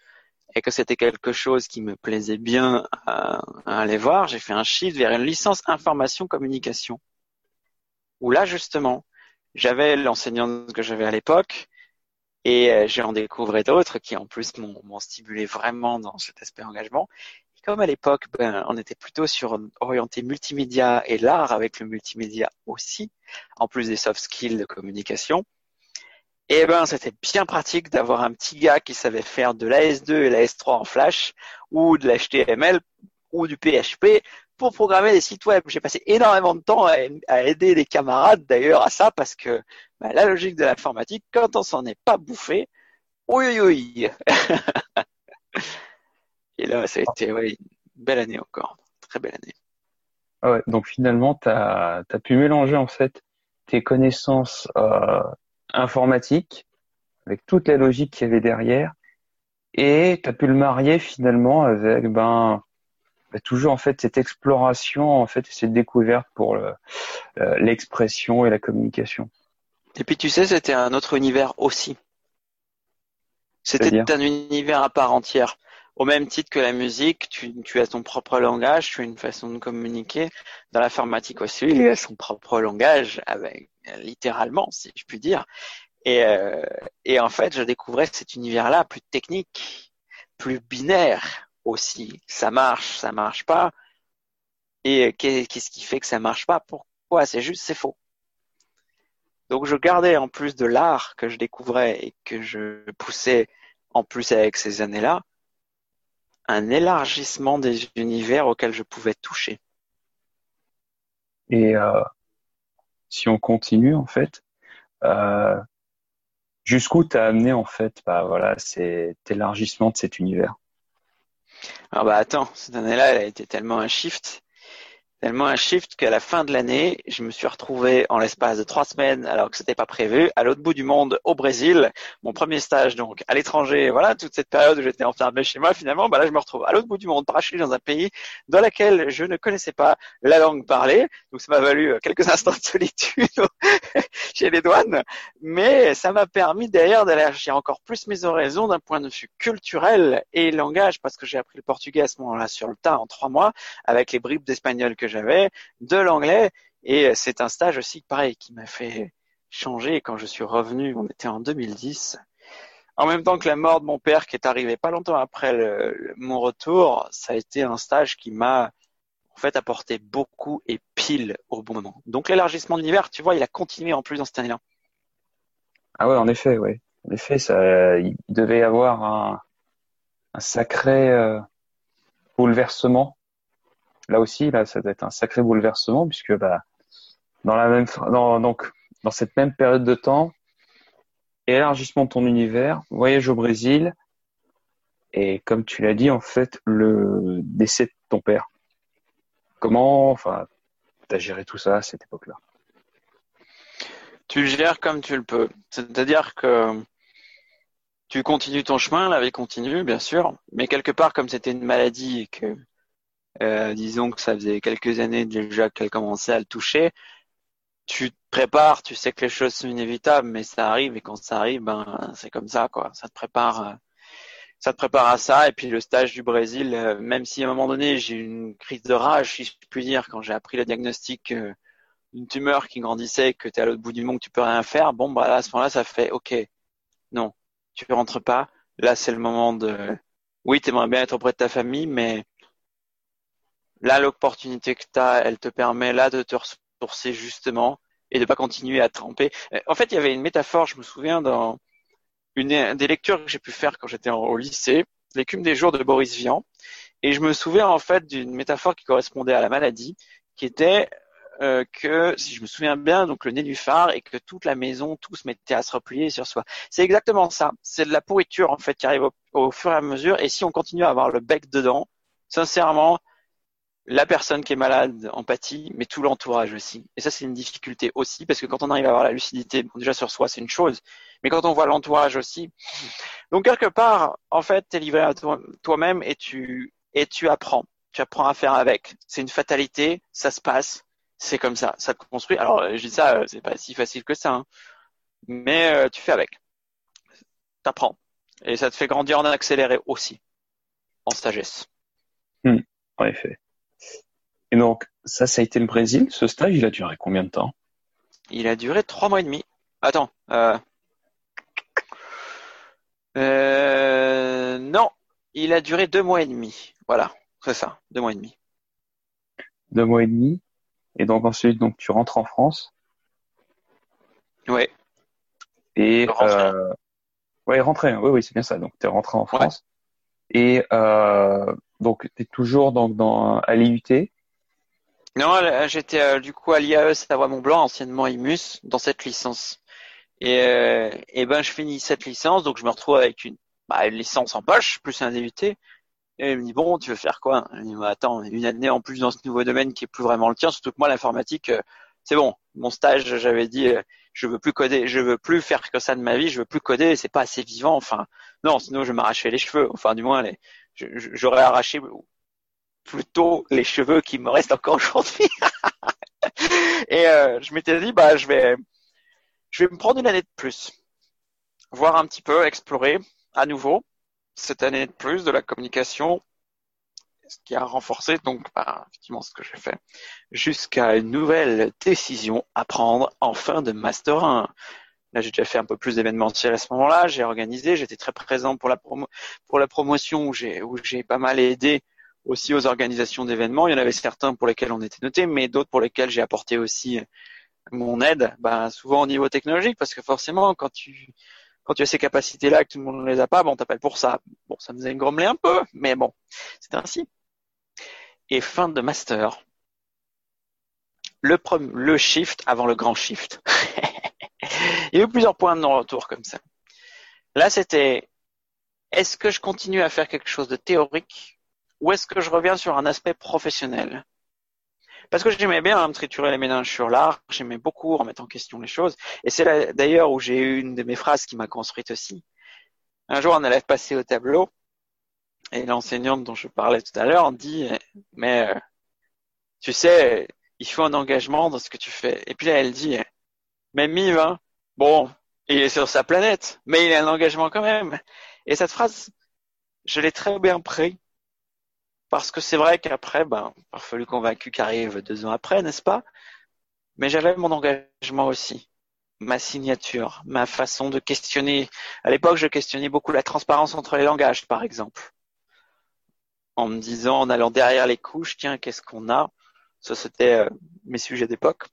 Speaker 3: et que c'était quelque chose qui me plaisait bien à, à aller voir, j'ai fait un shift vers une licence information communication. Où là justement, j'avais l'enseignant que j'avais à l'époque, et euh, j'ai en découvert d'autres qui en plus m'ont stimulé vraiment dans cet aspect engagement. Et comme à l'époque, ben, on était plutôt sur orienté multimédia et l'art avec le multimédia aussi, en plus des soft skills de communication. Et ben, c'était bien pratique d'avoir un petit gars qui savait faire de l'AS2 et l'AS3 en Flash, ou de l'HTML, ou du PHP, pour programmer des sites web. J'ai passé énormément de temps à, aider les camarades d'ailleurs à ça parce que bah, la logique de l'informatique, quand on s'en est pas bouffé, oui oui. Et là, ça a été une belle année encore, très belle année.
Speaker 2: Ah donc finalement, tu as, pu mélanger en fait tes connaissances euh, informatiques avec toute la logique qu'il y avait derrière et tu as pu le marier finalement avec ben bah, toujours en fait cette exploration en fait cette découverte pour l'expression et la communication.
Speaker 3: Et puis tu sais, c'était un autre univers aussi. C'était un univers à part entière. Au même titre que la musique, tu, tu, as ton propre langage, tu as une façon de communiquer. Dans l'informatique aussi, il a son propre langage, avec littéralement, si je puis dire. Et, euh, et en fait, je découvrais cet univers-là plus technique, plus binaire, aussi. Ça marche, ça marche pas. Et qu'est-ce qui fait que ça marche pas? Pourquoi? C'est juste, c'est faux. Donc je gardais en plus de l'art que je découvrais et que je poussais en plus avec ces années-là, un élargissement des univers auxquels je pouvais toucher.
Speaker 2: Et euh, si on continue en fait, euh, jusqu'où t'as amené en fait, bah voilà, cet élargissement de cet univers.
Speaker 3: Alors bah attends, cette année-là, elle a été tellement un shift tellement un shift qu'à la fin de l'année, je me suis retrouvé en l'espace de trois semaines, alors que c'était pas prévu, à l'autre bout du monde, au Brésil. Mon premier stage, donc, à l'étranger. Voilà, toute cette période où j'étais enfermé chez moi, finalement, bah là, je me retrouve à l'autre bout du monde, parachuté dans un pays dans lequel je ne connaissais pas la langue parlée. Donc, ça m'a valu euh, quelques instants de solitude chez les douanes. Mais ça m'a permis derrière d'élargir encore plus mes horizons d'un point de vue culturel et langage, parce que j'ai appris le portugais à ce moment-là sur le tas en trois mois, avec les bribes d'espagnol que j'avais, de l'anglais. Et c'est un stage aussi, pareil, qui m'a fait changer. Quand je suis revenu, on était en 2010. En même temps que la mort de mon père, qui est arrivé pas longtemps après mon retour, ça a été un stage qui m'a en fait apporté beaucoup et pile au bon moment. Donc l'élargissement de l'hiver, tu vois, il a continué en plus dans cette année-là.
Speaker 2: Ah ouais, en effet, ouais. En effet, ça, il devait y avoir un, sacré euh, bouleversement là aussi, là, ça doit être un sacré bouleversement puisque bah, dans la même, donc, dans cette même période de temps, élargissement de ton univers, voyage au Brésil, et comme tu l'as dit, en fait, le décès de ton père. Comment, enfin, t'as géré tout ça à cette époque-là?
Speaker 3: Tu le gères comme tu le peux. C'est-à-dire que tu continues ton chemin, la vie continue, bien sûr, mais quelque part, comme c'était une maladie et que euh, disons que ça faisait quelques années déjà qu'elle commençait à le toucher. Tu te prépares, tu sais que les choses sont inévitables, mais ça arrive et quand ça arrive, ben c'est comme ça quoi. Ça te prépare, euh, ça te prépare à ça. Et puis le stage du Brésil, euh, même si à un moment donné j'ai eu une crise de rage, si je puis dire, quand j'ai appris le diagnostic euh, d'une tumeur qui grandissait, que tu es à l'autre bout du monde, que tu peux rien faire, bon bah à ce moment-là, ça fait OK, non, tu rentres pas. Là, c'est le moment de. Oui, tu aimerais bien être auprès de ta famille, mais là, l'opportunité que tu as, elle te permet là de te ressourcer justement et de pas continuer à tremper. En fait, il y avait une métaphore, je me souviens, dans une des lectures que j'ai pu faire quand j'étais au lycée, l'écume des jours de Boris Vian, et je me souviens en fait d'une métaphore qui correspondait à la maladie, qui était euh, que, si je me souviens bien, donc le nénuphar et que toute la maison, tout se mettait à se replier sur soi. C'est exactement ça. C'est de la pourriture en fait qui arrive au, fur et à mesure. Et si on continue à avoir le bec dedans, sincèrement, la personne qui est malade empathie, mais tout l'entourage aussi. Et ça, c'est une difficulté aussi, parce que quand on arrive à avoir la lucidité, déjà sur soi, c'est une chose, mais quand on voit l'entourage aussi. Donc, quelque part, en fait, tu es livré à toi-même et tu, et tu apprends. Tu apprends à faire avec. C'est une fatalité, ça se passe, c'est comme ça, ça te construit. Alors, je dis ça, c'est pas si facile que ça, hein. mais euh, tu fais avec. T'apprends. Et ça te fait grandir en accéléré aussi, en sagesse.
Speaker 2: Hmm, en effet. Et donc, ça, ça a été le Brésil. Ce stage, il a duré combien de temps?
Speaker 3: Il a duré trois mois et demi. Attends. Euh... Euh... Non, il a duré deux mois et demi. Voilà, c'est ça, deux mois et demi.
Speaker 2: Deux mois et demi. Et donc ensuite, donc tu rentres en France.
Speaker 3: Ouais.
Speaker 2: Et euh... ouais, rentrer. Oui, oui, c'est bien ça. Donc tu es rentré en France. Et euh... donc tu es toujours donc dans à l'IUT.
Speaker 3: Non, j'étais euh, du coup à l'IAE Savoie-Mont-Blanc, anciennement IMUS, dans cette licence. Et, euh, et ben je finis cette licence, donc je me retrouve avec une, bah, une licence en poche, plus un DUT. Et il me dit bon, tu veux faire quoi? Il me dit bah, attends, une année en plus dans ce nouveau domaine qui est plus vraiment le tien, surtout que moi l'informatique, euh, c'est bon. Mon stage, j'avais dit, je veux plus coder, je veux plus faire que ça de ma vie, je veux plus coder, c'est pas assez vivant. Enfin, non, sinon je m'arrachais les cheveux. Enfin, du moins, j'aurais arraché plutôt les cheveux qui me restent encore aujourd'hui. et euh, je m'étais dit, bah, je vais, je vais me prendre une année de plus, voir un petit peu, explorer à nouveau cette année de plus de la communication, ce qui a renforcé donc bah, effectivement ce que j'ai fait, jusqu'à une nouvelle décision à prendre en fin de master 1. Là, j'ai déjà fait un peu plus d'événementiel à ce moment-là. J'ai organisé, j'étais très présent pour la promo pour la promotion où j'ai où j'ai pas mal aidé aussi aux organisations d'événements. Il y en avait certains pour lesquels on était noté, mais d'autres pour lesquels j'ai apporté aussi mon aide, ben, souvent au niveau technologique, parce que forcément, quand tu quand tu as ces capacités-là, que tout le monde ne les a pas, bon, on t'appelle pour ça. Bon, ça nous a grommelé un peu, mais bon, c'est ainsi. Et fin de master, le, le shift avant le grand shift. Il y a eu plusieurs points de non-retour comme ça. Là, c'était, est-ce que je continue à faire quelque chose de théorique ou est-ce que je reviens sur un aspect professionnel? Parce que j'aimais bien me triturer les méninges sur l'art, j'aimais beaucoup remettre en question les choses, et c'est d'ailleurs où j'ai eu une de mes phrases qui m'a construite aussi. Un jour, un élève passé au tableau, et l'enseignante dont je parlais tout à l'heure dit, mais euh, tu sais, il faut un engagement dans ce que tu fais. Et puis là, elle dit, mais Miv, hein, bon, il est sur sa planète, mais il a un engagement quand même. Et cette phrase, je l'ai très bien pris parce que c'est vrai qu'après, ben, fallu convaincu qu'arrive deux ans après, n'est-ce pas? Mais j'avais mon engagement aussi, ma signature, ma façon de questionner. À l'époque, je questionnais beaucoup la transparence entre les langages, par exemple. En me disant, en allant derrière les couches, tiens, qu'est-ce qu'on a? Ça, c'était euh, mes sujets d'époque.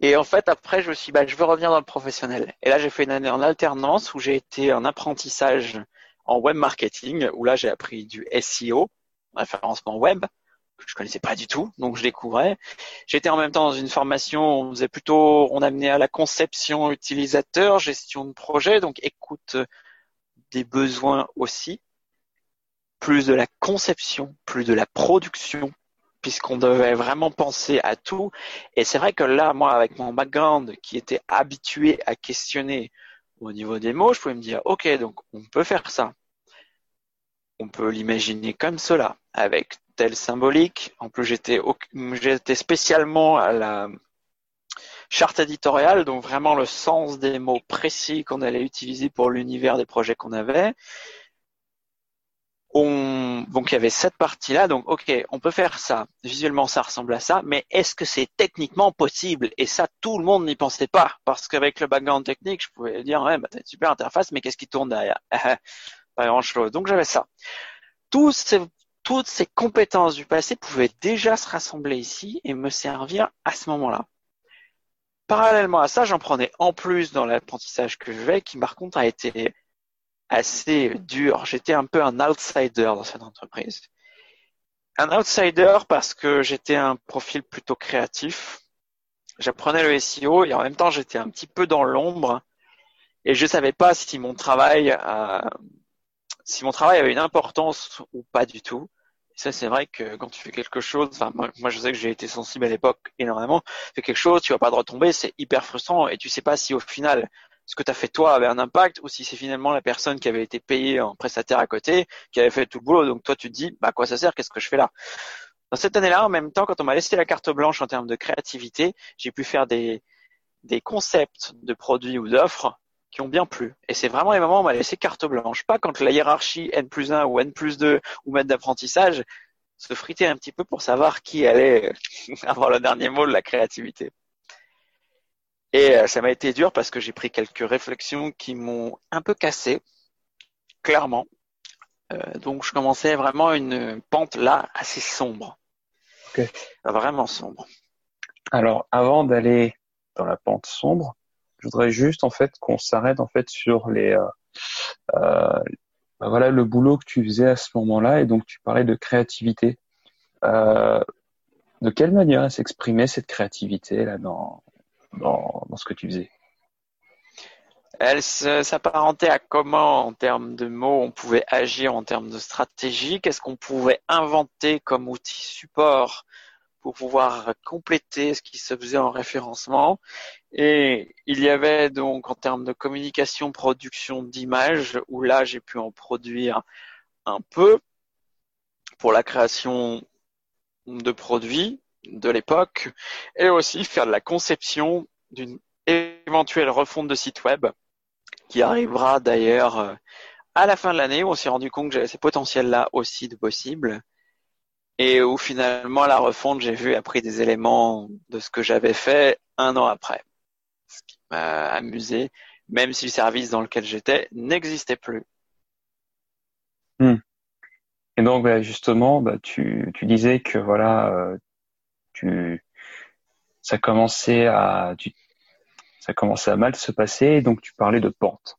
Speaker 3: Et en fait, après, je me suis dit, bah, je veux revenir dans le professionnel. Et là, j'ai fait une année en alternance où j'ai été en apprentissage en web marketing, où là j'ai appris du SEO, référencement web, que je connaissais pas du tout, donc je découvrais. J'étais en même temps dans une formation, on faisait plutôt, on amenait à la conception utilisateur, gestion de projet, donc écoute des besoins aussi, plus de la conception, plus de la production, puisqu'on devait vraiment penser à tout. Et c'est vrai que là, moi, avec mon background qui était habitué à questionner au niveau des mots, je pouvais me dire, OK, donc on peut faire ça on peut l'imaginer comme cela, avec telle symbolique. En plus, j'étais, spécialement à la charte éditoriale, donc vraiment le sens des mots précis qu'on allait utiliser pour l'univers des projets qu'on avait. On, donc il y avait cette partie-là, donc ok, on peut faire ça. Visuellement, ça ressemble à ça, mais est-ce que c'est techniquement possible? Et ça, tout le monde n'y pensait pas, parce qu'avec le background technique, je pouvais dire ouais, bah, t'as une super interface, mais qu'est-ce qui tourne derrière? Pas grand-chose. Donc j'avais ça. Tous ces, toutes ces compétences du passé pouvaient déjà se rassembler ici et me servir à ce moment-là. Parallèlement à ça, j'en prenais en plus dans l'apprentissage que je vais, qui par contre a été assez dur. J'étais un peu un outsider dans cette entreprise. Un outsider parce que j'étais un profil plutôt créatif. J'apprenais le SEO et en même temps j'étais un petit peu dans l'ombre et je savais pas si mon travail, euh, si mon travail avait une importance ou pas du tout. Ça c'est vrai que quand tu fais quelque chose, moi, je sais que j'ai été sensible à l'époque énormément. Tu fais quelque chose, tu vas pas de retomber, c'est hyper frustrant et tu sais pas si au final ce que tu as fait toi avait un impact ou si c'est finalement la personne qui avait été payée en prestataire à côté qui avait fait tout le boulot. Donc toi, tu te dis, bah, à quoi ça sert? Qu'est-ce que je fais là? Dans cette année-là, en même temps, quand on m'a laissé la carte blanche en termes de créativité, j'ai pu faire des concepts de produits ou d'offres qui ont bien plu. Et c'est vraiment les moments où on m'a laissé carte blanche. Pas quand la hiérarchie N plus 1 ou N plus 2 ou maître d'apprentissage se fritait un petit peu pour savoir qui allait avoir le dernier mot de la créativité. Et euh, ça m'a été dur parce que j'ai pris quelques réflexions qui m'ont un peu cassé, clairement. Euh, donc je commençais vraiment une pente là assez sombre. Vraiment sombre.
Speaker 2: Alors avant d'aller dans la pente sombre, je voudrais juste en fait qu'on s'arrête en fait sur les euh, euh bah, voilà le boulot que tu faisais à ce moment-là et donc tu parlais de créativité. Euh, de quelle manière s'exprimait cette créativité là dans dans, ce que tu faisais?
Speaker 3: Elle s'apparentait à comment, en termes de mots, on pouvait agir en termes de stratégie? Qu'est-ce qu'on pouvait inventer comme outil support? Pour pouvoir compléter ce qui se faisait en référencement. Et il y avait donc en termes de communication, production d'images, où là j'ai pu en produire un peu pour la création de produits, de l'époque, et aussi faire de la conception d'une éventuelle refonte de site web, qui arrivera d'ailleurs euh, à la fin de l'année, où on s'est rendu compte que j'avais ces potentiels-là aussi de possible, et où finalement la refonte, j'ai vu, a pris des éléments de ce que j'avais fait un an après, ce qui m'a amusé, même si le service dans lequel j'étais n'existait plus.
Speaker 2: Hmm. Et donc, bah, justement, bah, tu, tu disais que voilà, euh, tu, ça commençait à, ça commençait à mal se passer, donc tu parlais de pente.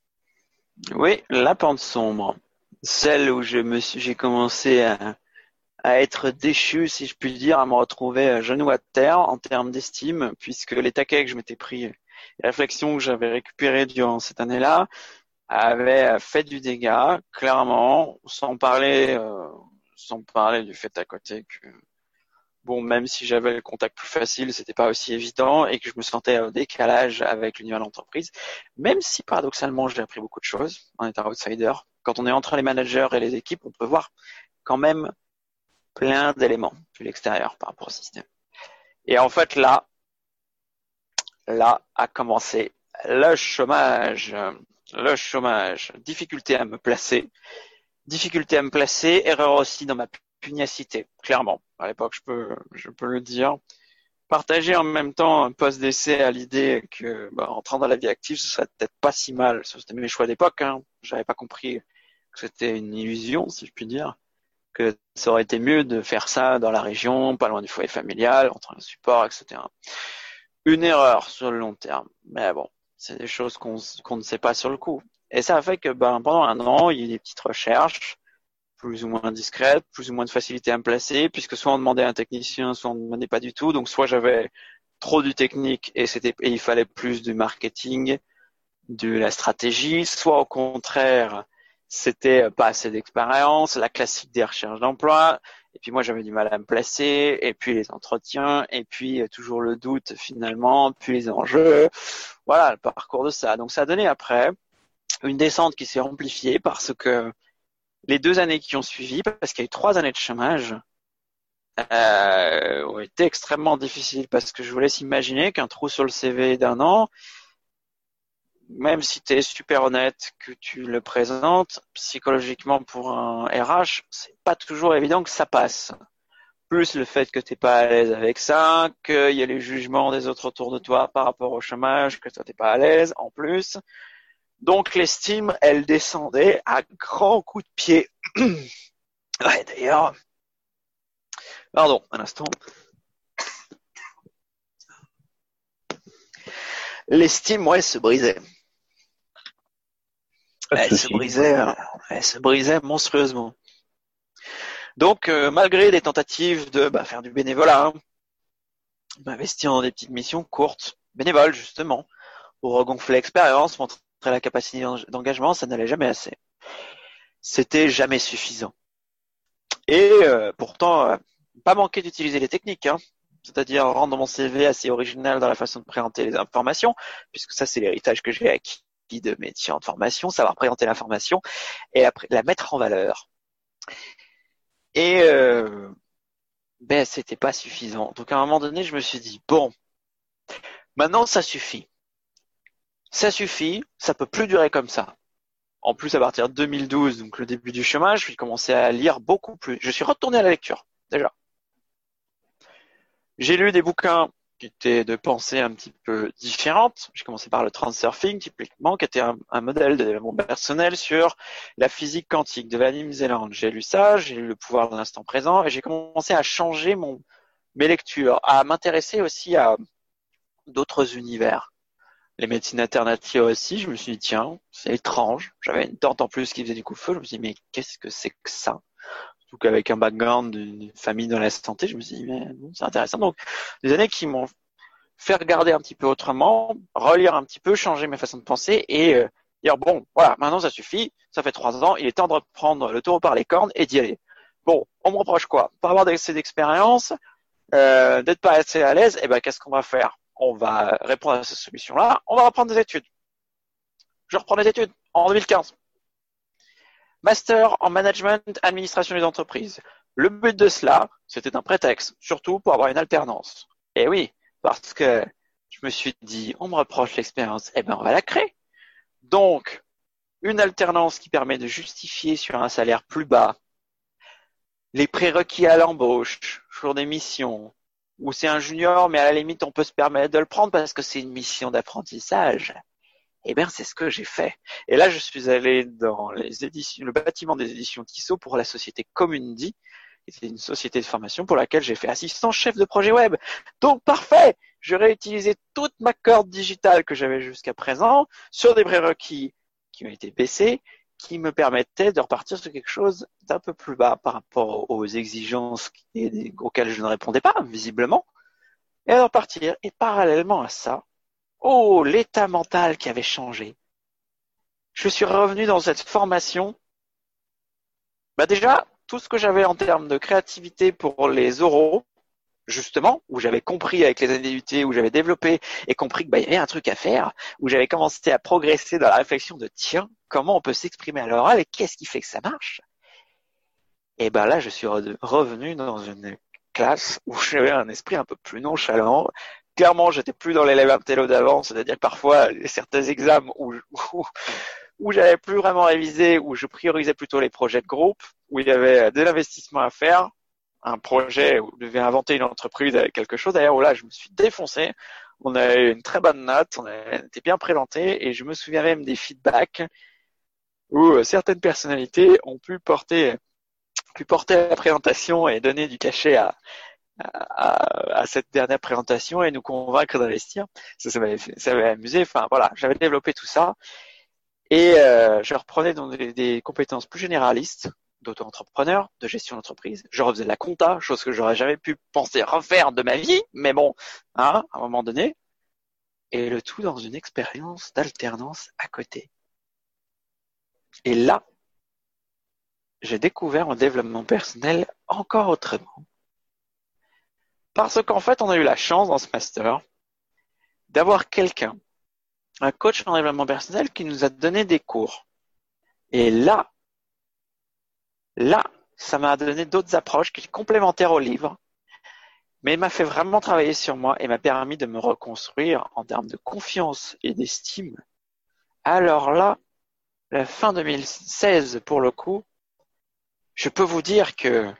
Speaker 3: Oui, la pente sombre, celle où je me suis, j'ai commencé à, à être déchu, si je puis dire, à me retrouver à genoux à terre en termes d'estime, puisque les taquets que je m'étais pris, les réflexions que j'avais récupérées durant cette année-là, avaient fait du dégât, clairement, sans parler, euh, sans parler du fait à côté que bon, même si j'avais le contact plus facile, c'était pas aussi évident et que je me sentais au décalage avec l'univers de l'entreprise. Même si paradoxalement, j'ai appris beaucoup de choses en étant outsider. Quand on est entre les managers et les équipes, on peut voir quand même plein d'éléments de l'extérieur par rapport au système. Et en fait, là, là a commencé le chômage. Le chômage. Difficulté à me placer. Difficulté à me placer. Erreur aussi dans ma pugnacité, clairement. À l'époque, je peux, je peux le dire. Partager en même temps un poste d'essai à l'idée que, bah, entrant dans la vie active, ce serait peut-être pas si mal. C'était mes choix d'époque. Hein. J'avais pas compris que c'était une illusion, si je puis dire. Que ça aurait été mieux de faire ça dans la région, pas loin du foyer familial, entre un support, etc. Une erreur sur le long terme. Mais bon, c'est des choses qu'on ne sait pas sur le coup. Et ça a fait que ben, pendant un an, il y a eu des petites recherches plus ou moins discrète, plus ou moins de facilité à me placer, puisque soit on demandait à un technicien, soit on ne demandait pas du tout. Donc soit j'avais trop du technique et c'était et il fallait plus du marketing, de la stratégie, soit au contraire c'était pas assez d'expérience, la classique des recherches d'emploi. Et puis moi j'avais du mal à me placer, et puis les entretiens, et puis toujours le doute finalement, puis les enjeux. Voilà le parcours de ça. Donc ça a donné après une descente qui s'est amplifiée parce que les deux années qui ont suivi, parce qu'il y a eu trois années de chômage, euh, ont été extrêmement difficiles parce que je vous laisse imaginer qu'un trou sur le CV d'un an, même si tu es super honnête, que tu le présentes, psychologiquement pour un RH, c'est pas toujours évident que ça passe. Plus le fait que t'es pas à l'aise avec ça, qu'il y a les jugements des autres autour de toi par rapport au chômage, que toi t'es pas à l'aise en plus. Donc l'estime, elle descendait à grands coups de pied. ouais, d'ailleurs. Pardon, un instant. L'estime, ouais, se brisait. Elle se brisait, euh, elle se brisait monstrueusement. Donc, euh, malgré des tentatives de bah, faire du bénévolat, hein, m'investir dans des petites missions courtes, bénévoles justement, pour regonfler l'expérience, montrer la capacité d'engagement, ça n'allait jamais assez. C'était jamais suffisant. Et euh, pourtant, pas manquer d'utiliser les techniques, hein, c'est-à-dire rendre mon CV assez original dans la façon de présenter les informations, puisque ça c'est l'héritage que j'ai acquis de mes différentes formations, savoir présenter l'information et après la mettre en valeur. Et euh, ben c'était pas suffisant. Donc à un moment donné, je me suis dit bon, maintenant ça suffit. Ça suffit, ça peut plus durer comme ça. En plus, à partir de 2012, donc le début du chômage, j'ai commencé à lire beaucoup plus. Je suis retourné à la lecture, déjà. J'ai lu des bouquins qui étaient de pensée un petit peu différentes. J'ai commencé par le transurfing, typiquement, qui était un, modèle de développement personnel sur la physique quantique de Vadim Zeland. J'ai lu ça, j'ai lu le pouvoir de l'instant présent, et j'ai commencé à changer mon, mes lectures, à m'intéresser aussi à d'autres univers. Les médecines alternatives aussi, je me suis dit, tiens, c'est étrange. J'avais une tante en plus qui faisait du coup feu, je me suis dit, mais qu'est-ce que c'est que ça? Surtout qu'avec un background d'une famille dans la santé, je me suis dit, mais c'est intéressant. Donc, des années qui m'ont fait regarder un petit peu autrement, relire un petit peu, changer mes façons de penser et euh, dire, bon, voilà, maintenant ça suffit, ça fait trois ans, il est temps de reprendre le taureau par les cornes et d'y aller. Bon, on me reproche quoi? Pas avoir assez d'expérience, euh, d'être pas assez à l'aise, et eh ben qu'est-ce qu'on va faire? On va répondre à cette solution-là, on va reprendre des études. Je reprends des études en 2015. Master en management, administration des entreprises. Le but de cela, c'était un prétexte, surtout pour avoir une alternance. Et oui, parce que je me suis dit, on me reproche l'expérience, eh ben on va la créer. Donc, une alternance qui permet de justifier sur un salaire plus bas les prérequis à l'embauche, sur des missions, où c'est un junior, mais à la limite on peut se permettre de le prendre parce que c'est une mission d'apprentissage. Eh bien, c'est ce que j'ai fait. Et là, je suis allé dans le bâtiment des éditions Tissot pour la société Commundi, qui était une société de formation pour laquelle j'ai fait assistant chef de projet web. Donc, parfait! Je réutilisé toute ma corde digitale que j'avais jusqu'à présent sur des prérequis qui ont été baissés, qui me permettaient de repartir sur quelque chose d'un peu plus bas par rapport aux exigences auxquelles je ne répondais pas, visiblement, et de repartir. Et parallèlement à ça, Oh, l'état mental qui avait changé. Je suis revenu dans cette formation. Bah déjà, tout ce que j'avais en termes de créativité pour les euros, justement, où j'avais compris avec les années d'UT, où j'avais développé et compris qu'il bah, y avait un truc à faire, où j'avais commencé à progresser dans la réflexion de tiens, comment on peut s'exprimer à l'oral et qu'est-ce qui fait que ça marche? Et ben là, je suis revenu dans une classe où j'avais un esprit un peu plus nonchalant, clairement, j'étais plus dans l'élève intello d'avant, c'est-à-dire parfois, certains examens où, où, où j'avais plus vraiment révisé, où je priorisais plutôt les projets de groupe, où il y avait de l'investissement à faire, un projet où je devais inventer une entreprise avec quelque chose. D'ailleurs, là, je me suis défoncé. On a eu une très bonne note, on a été bien présenté, et je me souviens même des feedbacks où euh, certaines personnalités ont pu porter, pu porter la présentation et donner du cachet à, à, cette dernière présentation et nous convaincre d'investir. Ça, ça m'avait amusé. Enfin voilà, j'avais développé tout ça et euh, je reprenais donc des, compétences plus généralistes d'auto-entrepreneur, de gestion d'entreprise. Je refaisais de la compta, chose que j'aurais jamais pu penser refaire de ma vie, mais bon, hein, à un moment donné. Et le tout dans une expérience d'alternance à côté. Et là, j'ai découvert mon développement personnel encore autrement. Parce qu'en fait, on a eu la chance dans ce master d'avoir quelqu'un, un coach en développement personnel qui nous a donné des cours. Et là, là, ça m'a donné d'autres approches qui sont complémentaires au livre, mais m'a fait vraiment travailler sur moi et m'a permis de me reconstruire en termes de confiance et d'estime. Alors là, la fin 2016 pour le coup, je peux vous dire que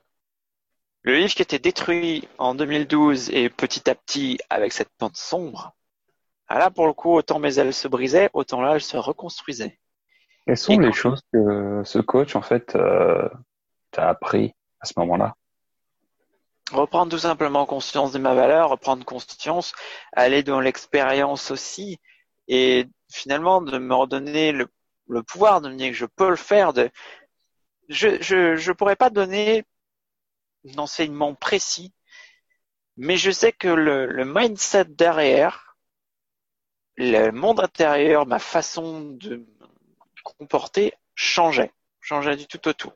Speaker 3: le livre qui était détruit en 2012 et petit à petit avec cette pente sombre, ah là pour le coup, autant mes ailes se brisaient, autant là elles se reconstruisaient.
Speaker 2: Quelles sont les choses que ce coach en fait euh, t'a appris à ce moment-là?
Speaker 3: Reprendre tout simplement conscience de ma valeur, reprendre conscience, aller dans l'expérience aussi, et finalement de me redonner le, pouvoir de me dire que je peux le faire. De, je je je pourrais pas donner d'enseignement précis, mais je sais que le, le mindset derrière, le monde intérieur, ma façon de me comporter changeait, changeait du tout au tout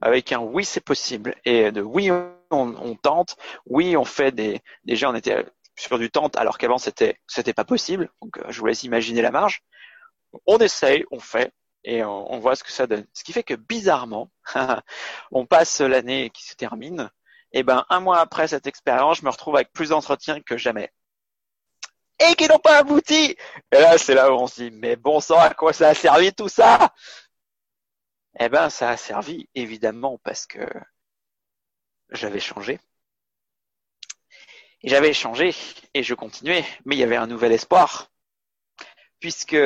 Speaker 3: avec un oui c'est possible et de oui on, tente, oui on fait des déjà on était sur du tente alors qu'avant c'était c'était pas possible donc euh, je vous laisse imaginer la marge. On essaye, on fait et on, voit ce que ça donne. Ce qui fait que bizarrement on passe l'année qui se termine et ben un mois après cette expérience je me retrouve avec plus d'entretiens que jamais et qui n'ont pas abouti. Et là, c'est là où on se dit, mais bon sang, à quoi ça a servi tout ça eh ben, ça a servi évidemment parce que j'avais changé. Et j'avais changé et je continuais, mais il y avait un nouvel espoir. Puisque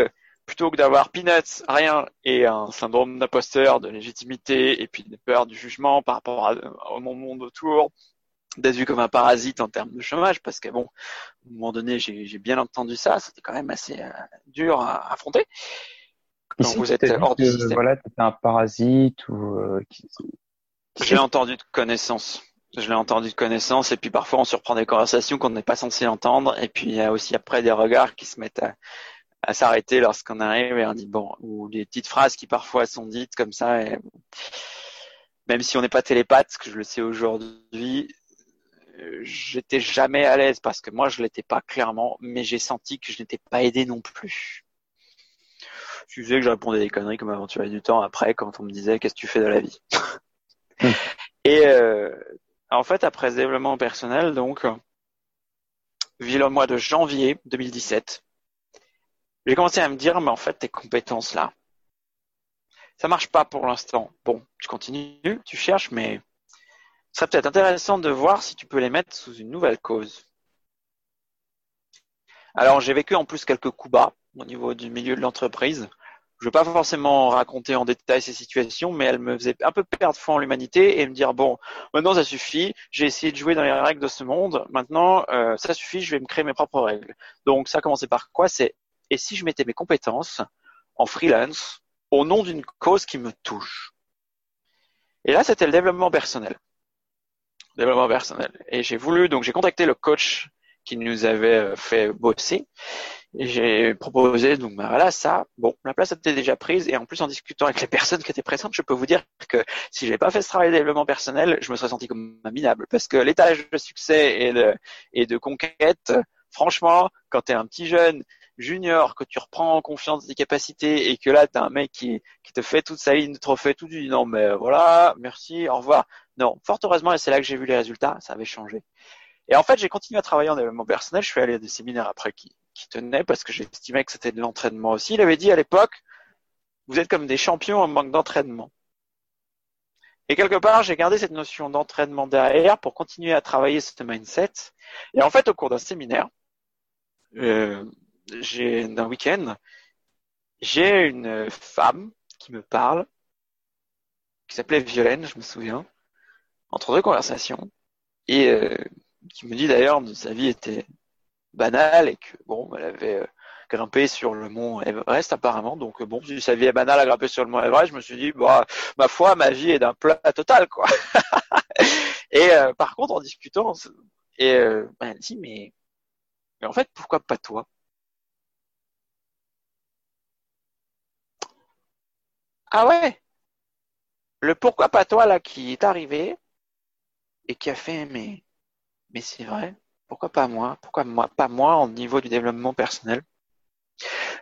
Speaker 3: plutôt que d'avoir peanuts, rien et un syndrome d'imposteur, de légitimité et puis de peur du jugement par rapport à, mon monde autour, d'être vu comme un parasite en termes de chômage, parce que bon, à un moment donné, j'ai bien entendu ça, c'était quand même assez euh, dur à affronter
Speaker 2: vous êtes hors du système. Voilà, un parasite ou. Euh,
Speaker 3: Je l'ai entendu de connaissance. Je l'ai entendu de connaissance et puis parfois on surprend des conversations qu'on n'est pas censé entendre et puis il y a aussi après des regards qui se mettent à, s'arrêter lorsqu'on arrive et on dit bon ou des petites phrases qui parfois sont dites comme ça et même si on n'est pas télépathe, ce que je le sais aujourd'hui, euh, j'étais jamais à l'aise parce que moi je l'étais pas clairement, mais j'ai senti que je n'étais pas aidé non plus tu sais que je répondais des conneries comme aventurier du temps après quand on me disait qu'est-ce que tu fais de la vie? Et euh, en fait, après ce développement personnel, donc, vu le mois de janvier 2017, j'ai commencé à me dire, mais en fait, tes compétences là, ça marche pas pour l'instant. Bon, tu continues, tu cherches, mais ce serait peut-être intéressant de voir si tu peux les mettre sous une nouvelle cause. Alors, j'ai vécu en plus quelques coups bas au niveau du milieu de l'entreprise. Je ne veux pas forcément raconter en détail ces situations, mais elle me faisait un peu perdre foi en l'humanité et me dire bon, maintenant ça suffit, j'ai essayé de jouer dans les règles de ce monde, maintenant euh, ça suffit, je vais me créer mes propres règles. Donc ça a commencé par quoi? C'est et si je mettais mes compétences en freelance au nom d'une cause qui me touche. Et là, c'était le développement personnel. Développement personnel. Et j'ai voulu, donc j'ai contacté le coach qui nous avait euh, fait bosser. Et j'ai proposé, donc bah, voilà, ça, bon, la place était déjà prise, et en plus en discutant avec les personnes qui étaient présentes, je peux vous dire que si j'avais pas fait ce travail de développement personnel, je me serais senti comme un minable, parce que l'étage de succès et de, et de conquête, franchement, quand tu es un petit jeune junior, que tu reprends en confiance tes capacités, et que là, tu as un mec qui, qui te fait toute sa ligne de trophée, tout du non, mais voilà, merci, au revoir. Non, fort heureusement, et c'est là que j'ai vu les résultats, ça avait changé. Et en fait, j'ai continué à travailler en développement personnel. Je suis allé à des séminaires après qui, qui tenaient parce que j'estimais que c'était de l'entraînement aussi. Il avait dit à l'époque, vous êtes comme des champions en manque d'entraînement. Et quelque part, j'ai gardé cette notion d'entraînement derrière pour continuer à travailler ce mindset. Et en fait, au cours d'un séminaire, euh, d'un week-end, j'ai une femme qui me parle, qui s'appelait Violaine, je me souviens, entre deux conversations, et euh, qui me dit d'ailleurs que sa vie était banale et que bon, elle avait euh, grimpé sur le mont Everest apparemment. Donc euh, bon, si sa vie est banale à grimper sur le mont Everest, je me suis dit bah ma foi, ma vie est d'un plat total quoi. et par contre, en discutant, et elle dit mais en fait pourquoi pas toi? Ah ouais? Le pourquoi pas toi là qui est arrivé et qui a fait mais mais c'est vrai, pourquoi pas moi? Pourquoi moi, pas moi au niveau du développement personnel?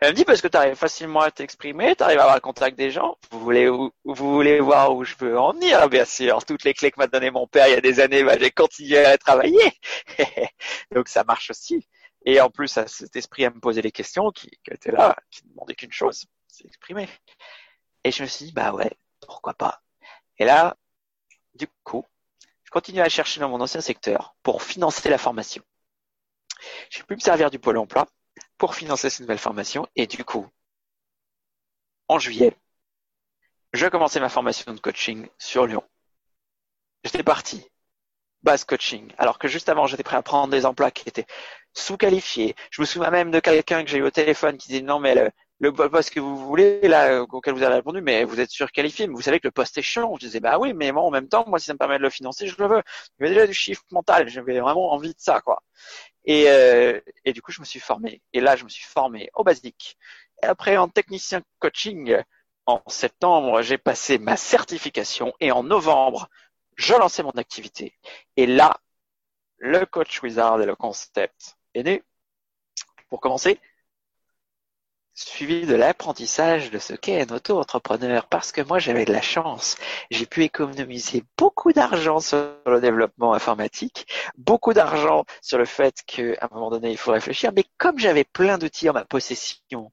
Speaker 3: Elle me dit parce que tu arrives facilement à t'exprimer, tu arrives à avoir le contact des gens. Vous voulez, vous, voulez voir où je veux en venir, bien sûr. Toutes les clés que m'a donné mon père il y a des années, bah, j'ai continué à travailler. Donc ça marche aussi. Et en plus, cet esprit à me poser les questions qui, qui était là, qui ne demandait qu'une chose, c'est exprimer. Et je me suis dit, bah ouais, pourquoi pas. Et là, du coup, je continue à chercher dans mon ancien secteur pour financer la formation. J'ai pu me servir du pôle emploi pour financer cette nouvelle formation. Et du coup, en juillet, je commençais ma formation de coaching sur Lyon. J'étais parti, base coaching, alors que juste avant, j'étais prêt à prendre des emplois qui étaient sous-qualifiés. Je me souviens même de quelqu'un que j'ai eu au téléphone qui disait non, mais le, le poste que vous voulez, là, auquel vous avez répondu, mais vous êtes surqualifié, mais vous savez que le poste est chiant. Je disais, bah oui, mais moi, en même temps, moi, si ça me permet de le financer, je le veux. J'avais déjà du chiffre mental, j'avais vraiment envie de ça, quoi. Et, euh, et du coup, je me suis formé. Et là, je me suis formé au basique. Et après, en technicien coaching, en septembre, j'ai passé ma certification. Et en novembre, je lançais mon activité. Et là, le coach wizard et le concept est né. Pour commencer, suivi de l'apprentissage de ce qu'est un auto-entrepreneur parce que moi j'avais de la chance. J'ai pu économiser beaucoup d'argent sur le développement informatique, beaucoup d'argent sur le fait qu'à un moment donné il faut réfléchir, mais comme j'avais plein d'outils en ma possession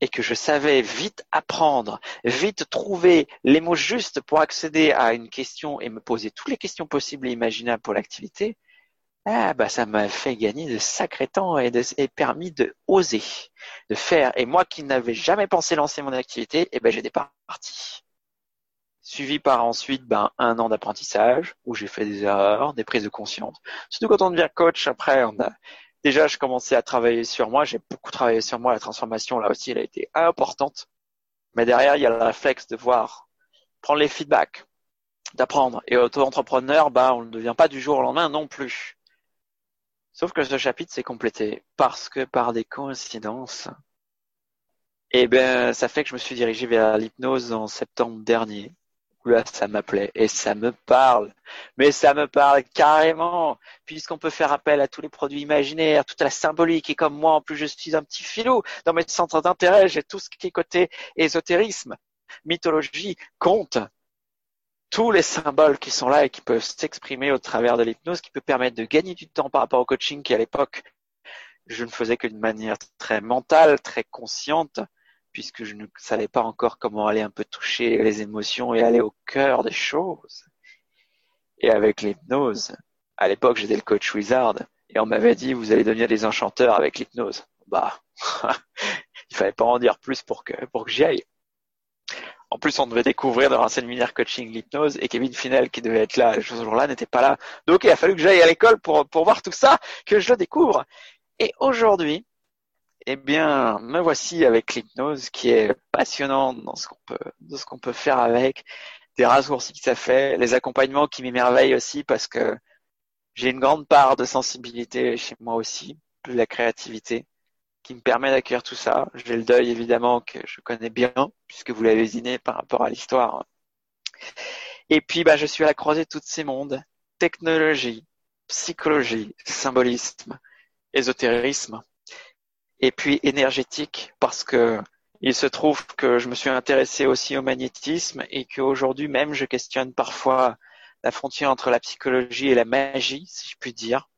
Speaker 3: et que je savais vite apprendre, vite trouver les mots justes pour accéder à une question et me poser toutes les questions possibles et imaginables pour l'activité, ah bah ça m'a fait gagner de sacrés temps et, de, et permis de oser, de faire. Et moi qui n'avais jamais pensé lancer mon activité, eh ben j'étais parti. Suivi par ensuite ben, un an d'apprentissage où j'ai fait des erreurs, des prises de conscience. Surtout quand on devient coach, après on a déjà je commençais à travailler sur moi, j'ai beaucoup travaillé sur moi, la transformation là aussi elle a été importante. Mais derrière il y a le réflexe de voir, prendre les feedbacks, d'apprendre. Et auto-entrepreneur, ben on ne devient pas du jour au lendemain non plus. Sauf que ce chapitre s'est complété parce que par des coïncidences, eh ben, ça fait que je me suis dirigé vers l'hypnose en septembre dernier. Là, ça m'appelait et ça me parle. Mais ça me parle carrément, puisqu'on peut faire appel à tous les produits imaginaires, toute la symbolique. Et comme moi, en plus, je suis un petit filou dans mes centres d'intérêt, j'ai tout ce qui est côté ésotérisme, mythologie, conte tous les symboles qui sont là et qui peuvent s'exprimer au travers de l'hypnose, qui peut permettre de gagner du temps par rapport au coaching qui à l'époque, je ne faisais que d'une manière très mentale, très consciente, puisque je ne savais pas encore comment aller un peu toucher les émotions et aller au cœur des choses. Et avec l'hypnose, à l'époque j'étais le coach wizard, et on m'avait dit vous allez devenir des enchanteurs avec l'hypnose. Bah, il fallait pas en dire plus pour que pour que j'y aille. En plus, on devait découvrir dans un séminaire coaching l'hypnose et Kevin Finel, qui devait être là ce jour-là, n'était pas là. Donc, il a fallu que j'aille à l'école pour, pour voir tout ça, que je le découvre. Et aujourd'hui, eh bien, me voici avec l'hypnose qui est passionnante dans ce qu'on peut, dans ce qu'on peut faire avec, des raccourcis que ça fait, les accompagnements qui m'émerveillent aussi parce que j'ai une grande part de sensibilité chez moi aussi, plus la créativité qui me permet d'accueillir tout ça. J'ai le deuil évidemment que je connais bien puisque vous l'avez dîné par rapport à l'histoire. Et puis bah je suis à la croisée de tous ces mondes, technologie, psychologie, symbolisme, ésotérisme et puis énergétique parce que il se trouve que je me suis intéressé aussi au magnétisme et qu'aujourd'hui même je questionne parfois la frontière entre la psychologie et la magie, si je puis dire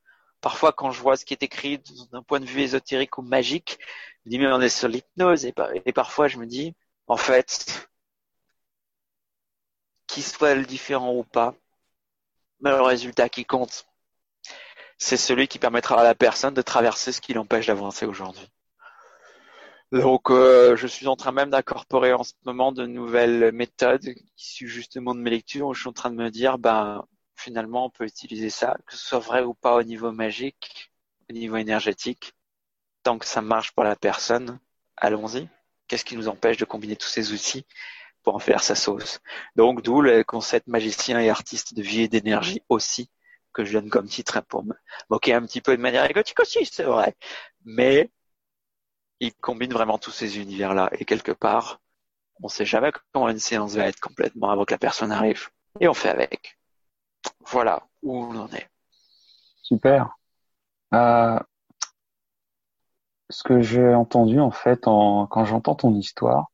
Speaker 3: parfois quand je vois ce qui est écrit d'un point de vue ésotérique ou magique, je me dis mais on est sur l'hypnose et, parfois je me dis en fait qu'il soit le différent ou pas, mais le résultat qui compte, c'est celui qui permettra à la personne de traverser ce qui l'empêche d'avancer aujourd'hui. Donc, euh, je suis en train même d'incorporer en ce moment de nouvelles méthodes issues justement de mes lectures où je suis en train de me dire, ben, finalement, on peut utiliser ça, que ce soit vrai ou pas au niveau magique, au niveau énergétique. Tant que ça marche pour la personne, allons-y. Qu'est-ce qui nous empêche de combiner tous ces outils pour en faire sa sauce? Donc, d'où le concept magicien et artiste de vie et d'énergie aussi, que je donne comme titre pour me moquer un petit peu de manière égotique aussi, c'est vrai. Mais il combine vraiment tous ces univers-là. Et quelque part, on ne sait jamais comment une séance va être complètement avant que la personne arrive. Et on fait avec. Voilà où on en est.
Speaker 2: Super. Euh, ce que j'ai entendu en fait quand j'entends ton histoire,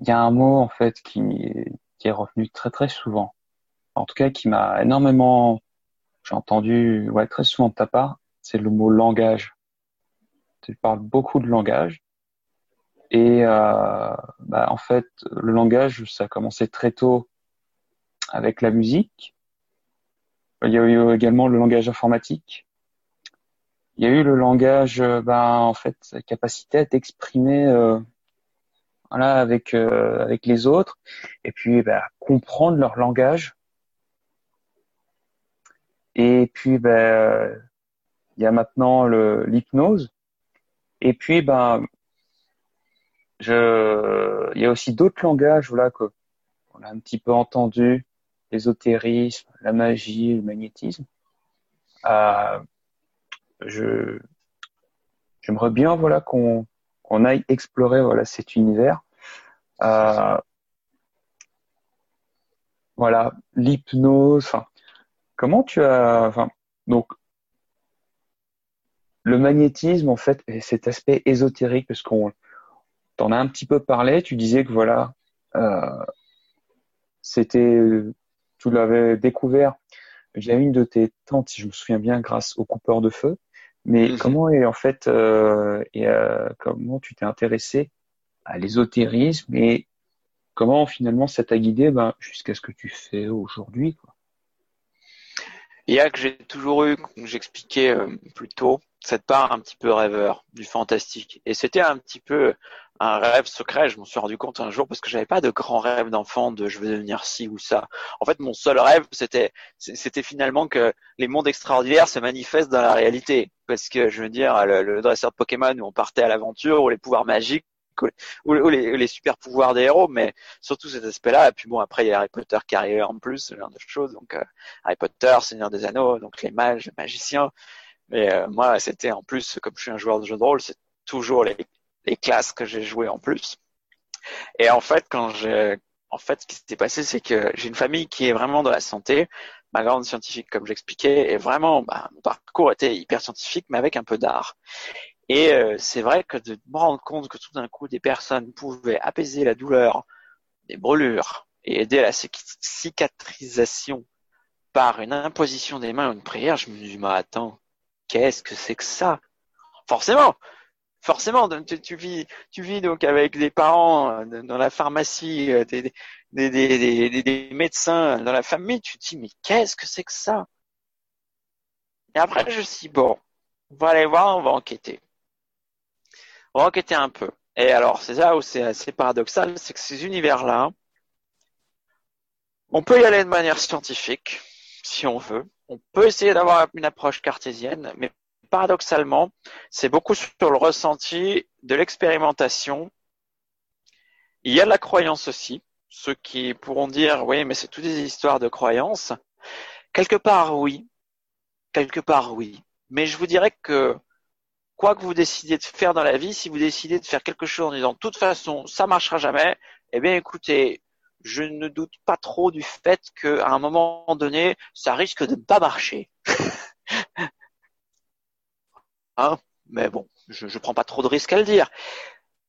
Speaker 2: il y a un mot en fait qui, qui est revenu très très souvent. En tout cas, qui m'a énormément, j'ai entendu ouais très souvent de ta part, c'est le mot langage. Tu parles beaucoup de langage et euh, bah, en fait le langage ça a commencé très tôt avec la musique. Il y a eu également le langage informatique il y a eu le langage, euh, ben en fait, capacité à t'exprimer, euh, voilà, avec euh, avec les autres, et puis ben, comprendre leur langage. Et puis ben il y a maintenant l'hypnose. Et puis ben je, il y a aussi d'autres langages, voilà que on a un petit peu entendu, l'ésotérisme, la magie, le magnétisme. Euh, je j'aimerais bien voilà qu'on qu'on aille explorer voilà cet univers. Euh, voilà l'hypnose. Comment tu as enfin donc le magnétisme en fait et cet aspect ésotérique parce qu'on t'en a un petit peu parlé. Tu disais que voilà euh, c'était tu l'avais découvert via une de tes tantes si je me souviens bien grâce au coupeur de feu. Mais mhm. comment est en fait euh, et euh, comment tu t'es intéressé à l'ésotérisme et comment finalement ça t'a guidé ben, jusqu'à ce que tu fais aujourd'hui.
Speaker 3: Il y a que j'ai toujours eu, comme j'expliquais euh, plus tôt, cette part un petit peu rêveur du fantastique. Et c'était un petit peu un rêve secret. Je m'en suis rendu compte un jour parce que j'avais pas de grand rêve d'enfant de je veux devenir ci ou ça. En fait, mon seul rêve, c'était, c'était finalement que les mondes extraordinaires se manifestent dans la réalité. Parce que je veux dire, le, dresseur de Pokémon où on partait à l'aventure, ou les pouvoirs magiques, ou, les, super pouvoirs des héros, mais surtout cet aspect-là. Et puis bon, après il y a Harry Potter qui arrive en plus, ce genre de choses. Donc euh, Harry Potter, Seigneur des Anneaux, donc les mages, les magiciens. Mais euh, moi, c'était en plus, comme je suis un joueur de jeu de rôle, c'est toujours les, les classes que j'ai jouées en plus. Et en fait, quand j'ai, en fait, ce qui s'était passé, c'est que j'ai une famille qui est vraiment dans la santé. Ma grande scientifique, comme j'expliquais, et vraiment, bah, mon parcours était hyper scientifique, mais avec un peu d'art. Et euh, c'est vrai que de me rendre compte que tout d'un coup, des personnes pouvaient apaiser la douleur des brûlures et aider à la cicatrisation par une imposition des mains ou une prière, je me dit, mais attends, qu'est-ce que c'est que ça? Forcément, forcément, tu, vis, donc avec des parents euh, dans la pharmacie, euh, des, médecins dans la famille, tu te dis mais qu'est-ce que c'est que ça? Et après je me suis bon, on va aller voir, on va enquêter. On va enquêter un peu. Et alors c'est ça où c'est assez paradoxal, c'est que ces univers-là, on peut y aller de manière scientifique, si on veut. On peut essayer d'avoir une approche cartésienne, mais paradoxalement, c'est beaucoup sur le ressenti de l'expérimentation. Il y a de la croyance aussi. Ceux qui pourront dire, oui, mais c'est toutes des histoires de croyance. Quelque part, oui. Quelque part, oui. Mais je vous dirais que quoi que vous décidiez de faire dans la vie, si vous décidez de faire quelque chose en disant, de toute façon, ça marchera jamais, eh bien, écoutez, je ne doute pas trop du fait qu'à un moment donné, ça risque de ne pas marcher. Hein mais bon, je ne prends pas trop de risques à le dire.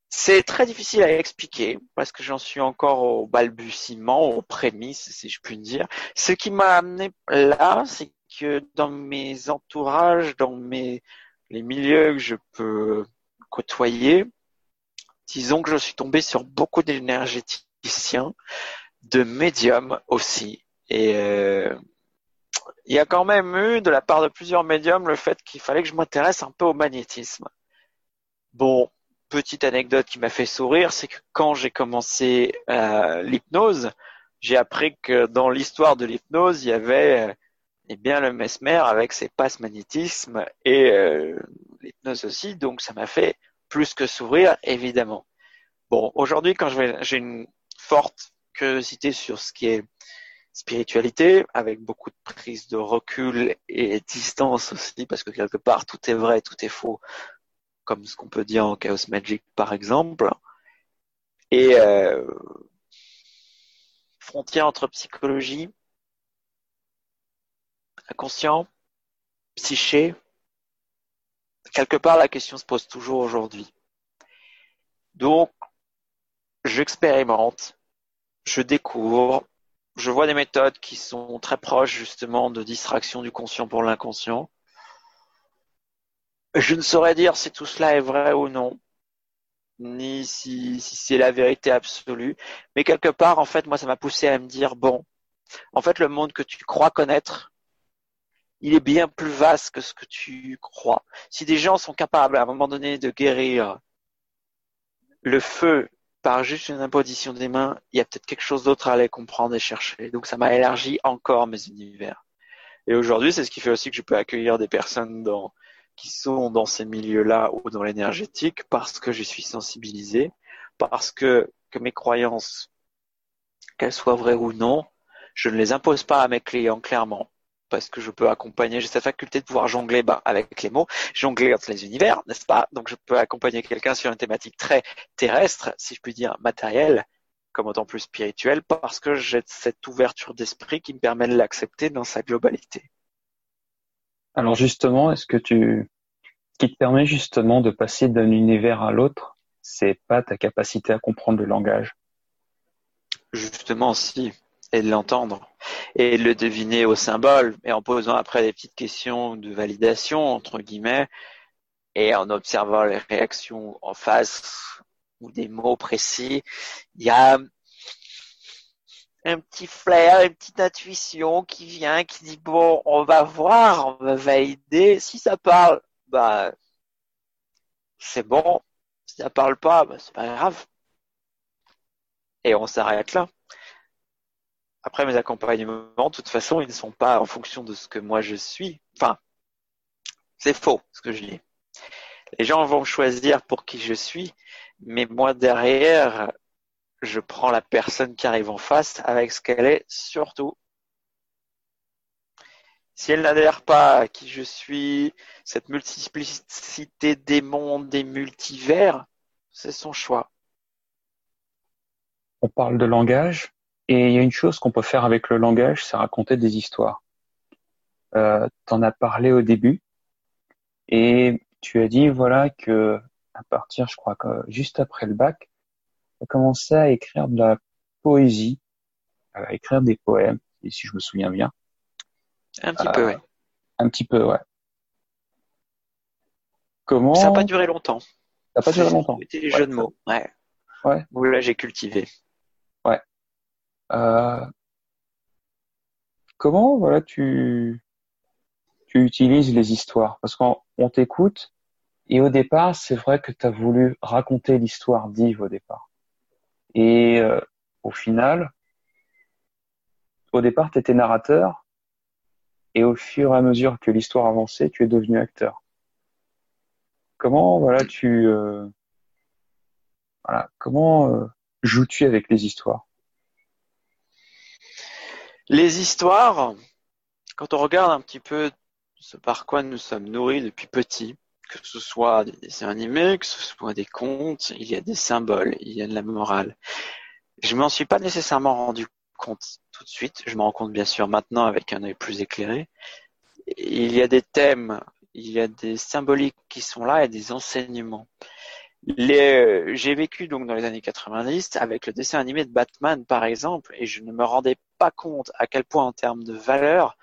Speaker 3: C'est très difficile à expliquer parce que j'en suis encore au balbutiement, aux prémices, si je puis dire. Ce qui m'a amené là, c'est que dans mes entourages, dans mes les milieux que je peux côtoyer, disons que je suis tombé sur beaucoup d'énergéticiens, de médiums aussi, et euh, il y a quand même eu de la part de plusieurs médiums le fait qu'il fallait que je m'intéresse un peu au magnétisme. Bon, petite anecdote qui m'a fait sourire, c'est que quand j'ai commencé euh, l'hypnose, j'ai appris que dans l'histoire de l'hypnose, il y avait eh bien le mesmer avec ses passes magnétisme et euh, l'hypnose aussi, donc ça m'a fait plus que sourire, évidemment. Bon, aujourd'hui, quand j'ai une forte curiosité sur ce qui est spiritualité, avec beaucoup de prise de recul et distance aussi, parce que quelque part tout est vrai, tout est faux, comme ce qu'on peut dire en Chaos Magic par exemple. Et euh, frontière entre psychologie, inconscient, psyché, quelque part, la question se pose toujours aujourd'hui. Donc, j'expérimente, je découvre, je vois des méthodes qui sont très proches justement de distraction du conscient pour l'inconscient. Je ne saurais dire si tout cela est vrai ou non, ni si, c'est la vérité absolue, mais quelque part, en fait, moi, ça m'a poussé à me dire, bon, en fait, le monde que tu crois connaître, il est bien plus vaste que ce que tu crois. Si des gens sont capables à un moment donné de guérir le feu par juste une imposition des mains, il y a peut-être quelque chose d'autre à aller comprendre et chercher. Donc ça m'a élargi encore mes univers. Et aujourd'hui, c'est ce qui fait aussi que je peux accueillir des personnes qui sont dans ces milieux-là ou dans l'énergétique parce que je suis sensibilisé, parce que mes croyances, qu'elles soient vraies ou non, je ne les impose pas à mes clients clairement parce que je peux accompagner, j'ai cette faculté de pouvoir jongler bah, avec les mots, jongler entre les univers, n'est-ce pas? Donc je peux accompagner quelqu'un sur une thématique très terrestre, si je puis dire matérielle, comme autant plus spirituelle, parce que j'ai cette ouverture d'esprit qui me permet de l'accepter dans sa globalité.
Speaker 2: Alors justement, est-ce que tu, ce qui te permet justement de passer d'un univers à l'autre, c'est pas ta capacité à comprendre le langage?
Speaker 3: Justement, si et de l'entendre et de le deviner au symbole et en posant après des petites questions de validation entre guillemets et en observant les réactions en face ou des mots précis, il y a un petit flair, une petite intuition qui vient, qui dit bon, on va voir, on va valider. Si ça parle, bah c'est bon. Si ça parle pas, bah, c'est pas grave. Et on s'arrête là. Après, mes accompagnements, de toute façon, ils ne sont pas en fonction de ce que moi je suis. Enfin, c'est faux ce que je dis. Les gens vont choisir pour qui je suis, mais moi derrière, je prends la personne qui arrive en face avec ce qu'elle est surtout. Si elle n'adhère pas à qui je suis, cette multiplicité des mondes, des multivers, c'est son choix.
Speaker 2: On parle de langage, et il y a une chose qu'on peut faire avec le langage, c'est raconter des histoires. Euh, en as parlé au début et tu as dit voilà que à partir, je crois que juste après le bac, tu as commencé à écrire de la poésie, à écrire des poèmes, si je me souviens bien.
Speaker 3: Un petit peu, oui. Euh,
Speaker 2: un petit peu, ouais. Comment
Speaker 3: Ça n'a pas duré longtemps. Ça
Speaker 2: n'a pas duré longtemps.
Speaker 3: C'était les jeux de mots, ouais.
Speaker 2: Ouais.
Speaker 3: là, j'ai cultivé.
Speaker 2: Euh, comment voilà tu tu utilises les histoires? Parce qu'on t'écoute et au départ, c'est vrai que tu as voulu raconter l'histoire d'Yves au départ. Et euh, au final, au départ, tu étais narrateur et au fur et à mesure que l'histoire avançait, tu es devenu acteur. Comment voilà tu euh, voilà comment joues-tu avec les histoires?
Speaker 3: Les histoires, quand on regarde un petit peu ce par quoi nous sommes nourris depuis petit, que ce soit des dessins animés, que ce soit des contes, il y a des symboles, il y a de la morale. Je m'en suis pas nécessairement rendu compte tout de suite. Je me rends compte bien sûr maintenant avec un œil plus éclairé. Il y a des thèmes, il y a des symboliques qui sont là et des enseignements. Les, j'ai vécu donc dans les années 90 avec le dessin animé de Batman par exemple et je ne me rendais pas compte à quel point en termes de valeur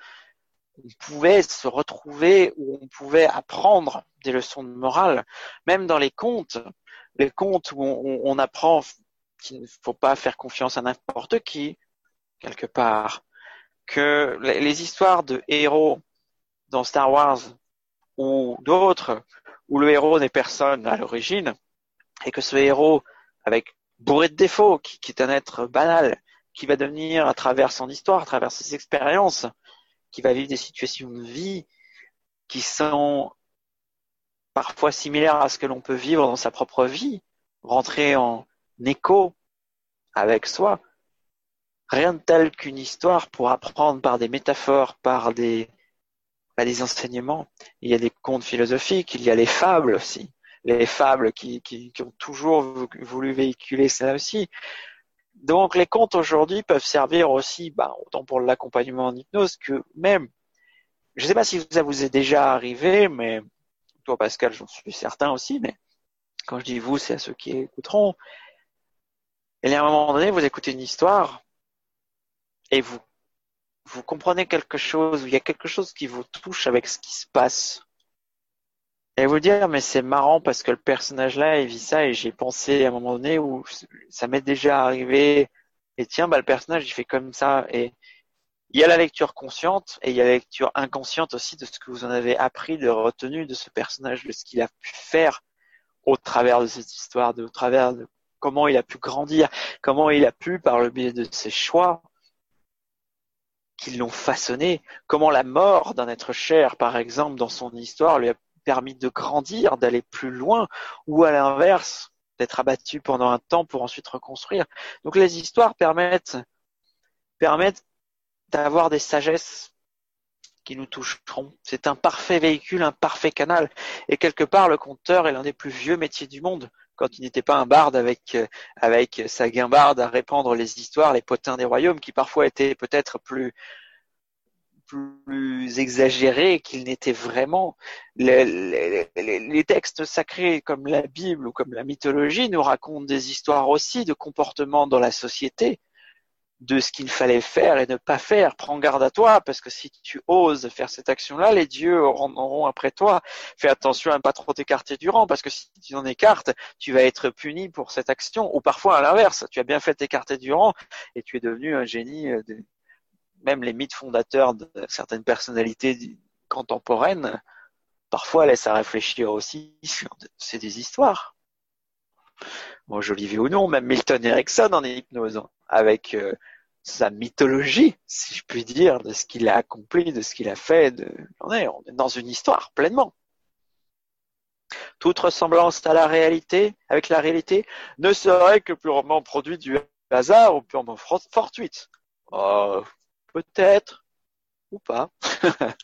Speaker 3: on pouvait se retrouver ou on pouvait apprendre des leçons de morale. Même dans les contes les contes où on, on apprend qu'il ne faut pas faire confiance à n'importe qui quelque part que les histoires de héros dans Star Wars ou d'autres où le héros n'est personne à l'origine et que ce héros, avec bourré de défauts, qui, est un être banal, qui va devenir à travers son histoire, à travers ses expériences, qui va vivre des situations de vie qui sont parfois similaires à ce que l'on peut vivre dans sa propre vie, rentrer en écho avec soi. Rien de tel qu'une histoire pour apprendre par des métaphores, par des, par des enseignements. Il y a des contes philosophiques, il y a les fables aussi les fables qui, ont toujours voulu véhiculer ça aussi. Donc les contes aujourd'hui peuvent servir aussi, bah, autant pour l'accompagnement en hypnose que même, je ne sais pas si ça vous est déjà arrivé, mais toi Pascal, j'en suis certain aussi, mais quand je dis vous, c'est à ceux qui écouteront. Et à un moment donné, vous écoutez une histoire et vous vous comprenez quelque chose, il y a quelque chose qui vous touche avec ce qui se passe. Et vous dire, mais c'est marrant parce que le personnage là, il vit ça et j'ai pensé à un moment donné où ça m'est déjà arrivé. Et tiens, bah, le personnage, il fait comme ça. Et il y a la lecture consciente et il y a la lecture inconsciente aussi de ce que vous en avez appris, de retenu de ce personnage, de ce qu'il a pu faire au travers de cette histoire, de, au travers de comment il a pu grandir, comment il a pu, par le biais de ses choix, qui l'ont façonné, comment la mort d'un être cher, par exemple, dans son histoire, lui a permis de grandir, d'aller plus loin, ou à l'inverse, d'être abattu pendant un temps pour ensuite reconstruire. Donc les histoires permettent, d'avoir des sagesses qui nous toucheront. C'est un parfait véhicule, un parfait canal. Et quelque part, le conteur est l'un des plus vieux métiers du monde. Quand il n'était pas un barde avec, avec sa guimbarde à répandre les histoires, les potins des royaumes, qui parfois étaient peut-être plus, plus exagérés qu'ils n'étaient vraiment. Les, les, les, textes sacrés comme la Bible ou comme la mythologie nous racontent des histoires aussi de comportements dans la société de ce qu'il fallait faire et ne pas faire. Prends garde à toi, parce que si tu oses faire cette action-là, les dieux en auront après toi. Fais attention à ne pas trop t'écarter du rang, parce que si tu en écartes, tu vas être puni pour cette action. Ou parfois à l'inverse, tu as bien fait t'écarter du rang et tu es devenu un génie. Euh, de... Même les mythes fondateurs de certaines personnalités contemporaines, parfois laissent à réfléchir aussi c'est des histoires. Bon, Jolivet ou non, même Milton Erickson en est hypnose, avec euh, sa mythologie, si je puis dire, de ce qu'il a accompli, de ce qu'il a fait. On, est, on est dans une histoire pleinement. Toute ressemblance à la réalité, avec la réalité, ne serait que purement produit du hasard ou purement fortuite. Oh, peut-être ou pas.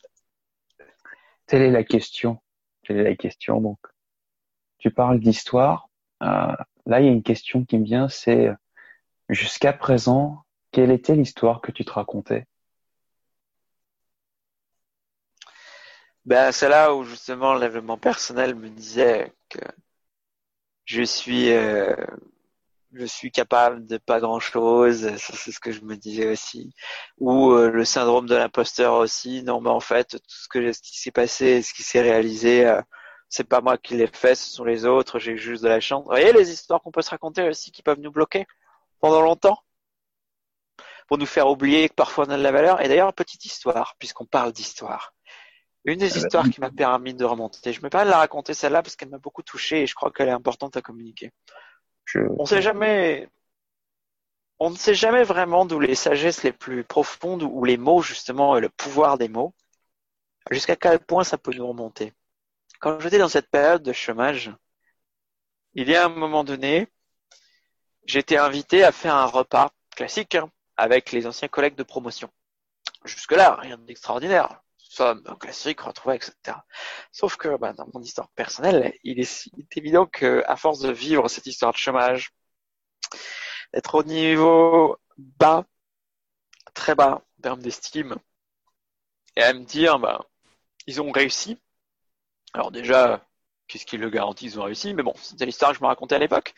Speaker 2: Telle est la question. Telle est la question. Donc, tu parles d'histoire. Euh, là, il y a une question qui me vient, c'est jusqu'à présent, quelle était l'histoire que tu te racontais?
Speaker 3: Ben, c'est là où justement l'événement personnel me disait que je suis, euh, je suis capable de pas grand chose. C'est ce que je me disais aussi. Ou euh, le syndrome de l'imposteur aussi. Non, mais en fait, tout ce que ce qui s'est passé, ce qui s'est réalisé, euh, c'est pas moi qui l'ai fait, ce sont les autres. J'ai juste de la chance. Vous voyez les histoires qu'on peut se raconter aussi qui peuvent nous bloquer pendant longtemps? Pour nous faire oublier que parfois on a de la valeur. Et d'ailleurs, petite histoire, puisqu'on parle d'histoire. Une des ah bah histoires qui m'a permis de remonter, je me permets de la raconter celle-là parce qu'elle m'a beaucoup touché et je crois qu'elle est importante à communiquer. On sait jamais, on ne sait jamais vraiment d'où les sagesses les plus profondes ou les mots justement et le pouvoir des mots, jusqu'à quel point ça peut nous remonter. Quand j'étais dans cette période de chômage, il y a un moment donné, j'étais invité à faire un repas classique hein, avec les anciens collègues de promotion. Jusque-là, rien d'extraordinaire. Somme classique, retrouvé, etc. Sauf que bah, dans mon histoire personnelle, il est, évident que à force de vivre cette histoire de chômage, d'être au niveau bas, très bas en termes d'estime, et à me dire, bah, ils ont réussi. Alors déjà, qu'est-ce qui le garantit Ils ont réussi, mais bon, c'était l'histoire que je me racontais à l'époque.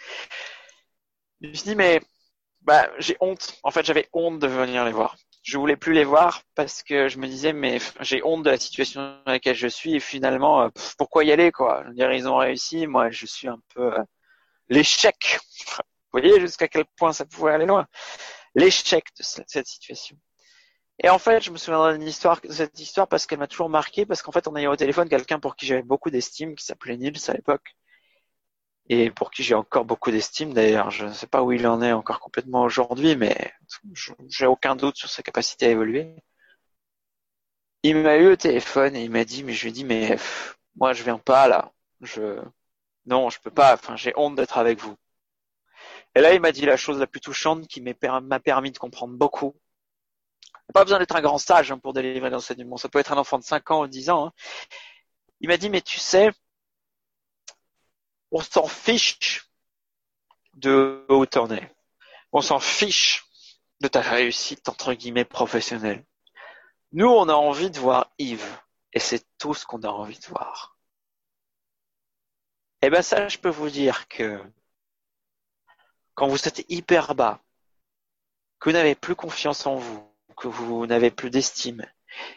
Speaker 3: Je me suis dit, mais bah, j'ai honte. En fait, j'avais honte de venir les voir. Je voulais plus les voir parce que je me disais, mais j'ai honte de la situation dans laquelle je suis et finalement, euh, pourquoi y aller, quoi? Je veux dire, ils ont réussi. Moi, je suis un peu euh, l'échec. Vous voyez jusqu'à quel point ça pouvait aller loin. L'échec de cette situation. Et en fait, je me souviens d'une histoire, de cette histoire parce qu'elle m'a toujours marqué, parce qu'en fait, on a eu au téléphone quelqu'un pour qui j'avais beaucoup d'estime, qui s'appelait Nils à l'époque, et pour qui j'ai encore beaucoup d'estime d'ailleurs. Je ne sais pas où il en est encore complètement aujourd'hui, mais j'ai aucun doute sur sa capacité à évoluer. Il m'a eu au téléphone et il m'a dit, mais je lui ai dit, mais moi je viens pas là. Je non, je peux pas. Enfin, j'ai honte d'être avec vous. Et là, il m'a dit la chose la plus touchante qui m'a permis de comprendre beaucoup. Pas besoin d'être un grand sage hein, pour délivrer l'enseignement. Ça peut être un enfant de 5 ans ou 10 ans. Hein. Il m'a dit, mais tu sais, on s'en fiche de où t'en es. On s'en fiche de ta réussite entre guillemets professionnelle. Nous, on a envie de voir Yves, et c'est tout ce qu'on a envie de voir. Eh ben ça, je peux vous dire que quand vous êtes hyper bas, que vous n'avez plus confiance en vous, que vous n'avez plus d'estime,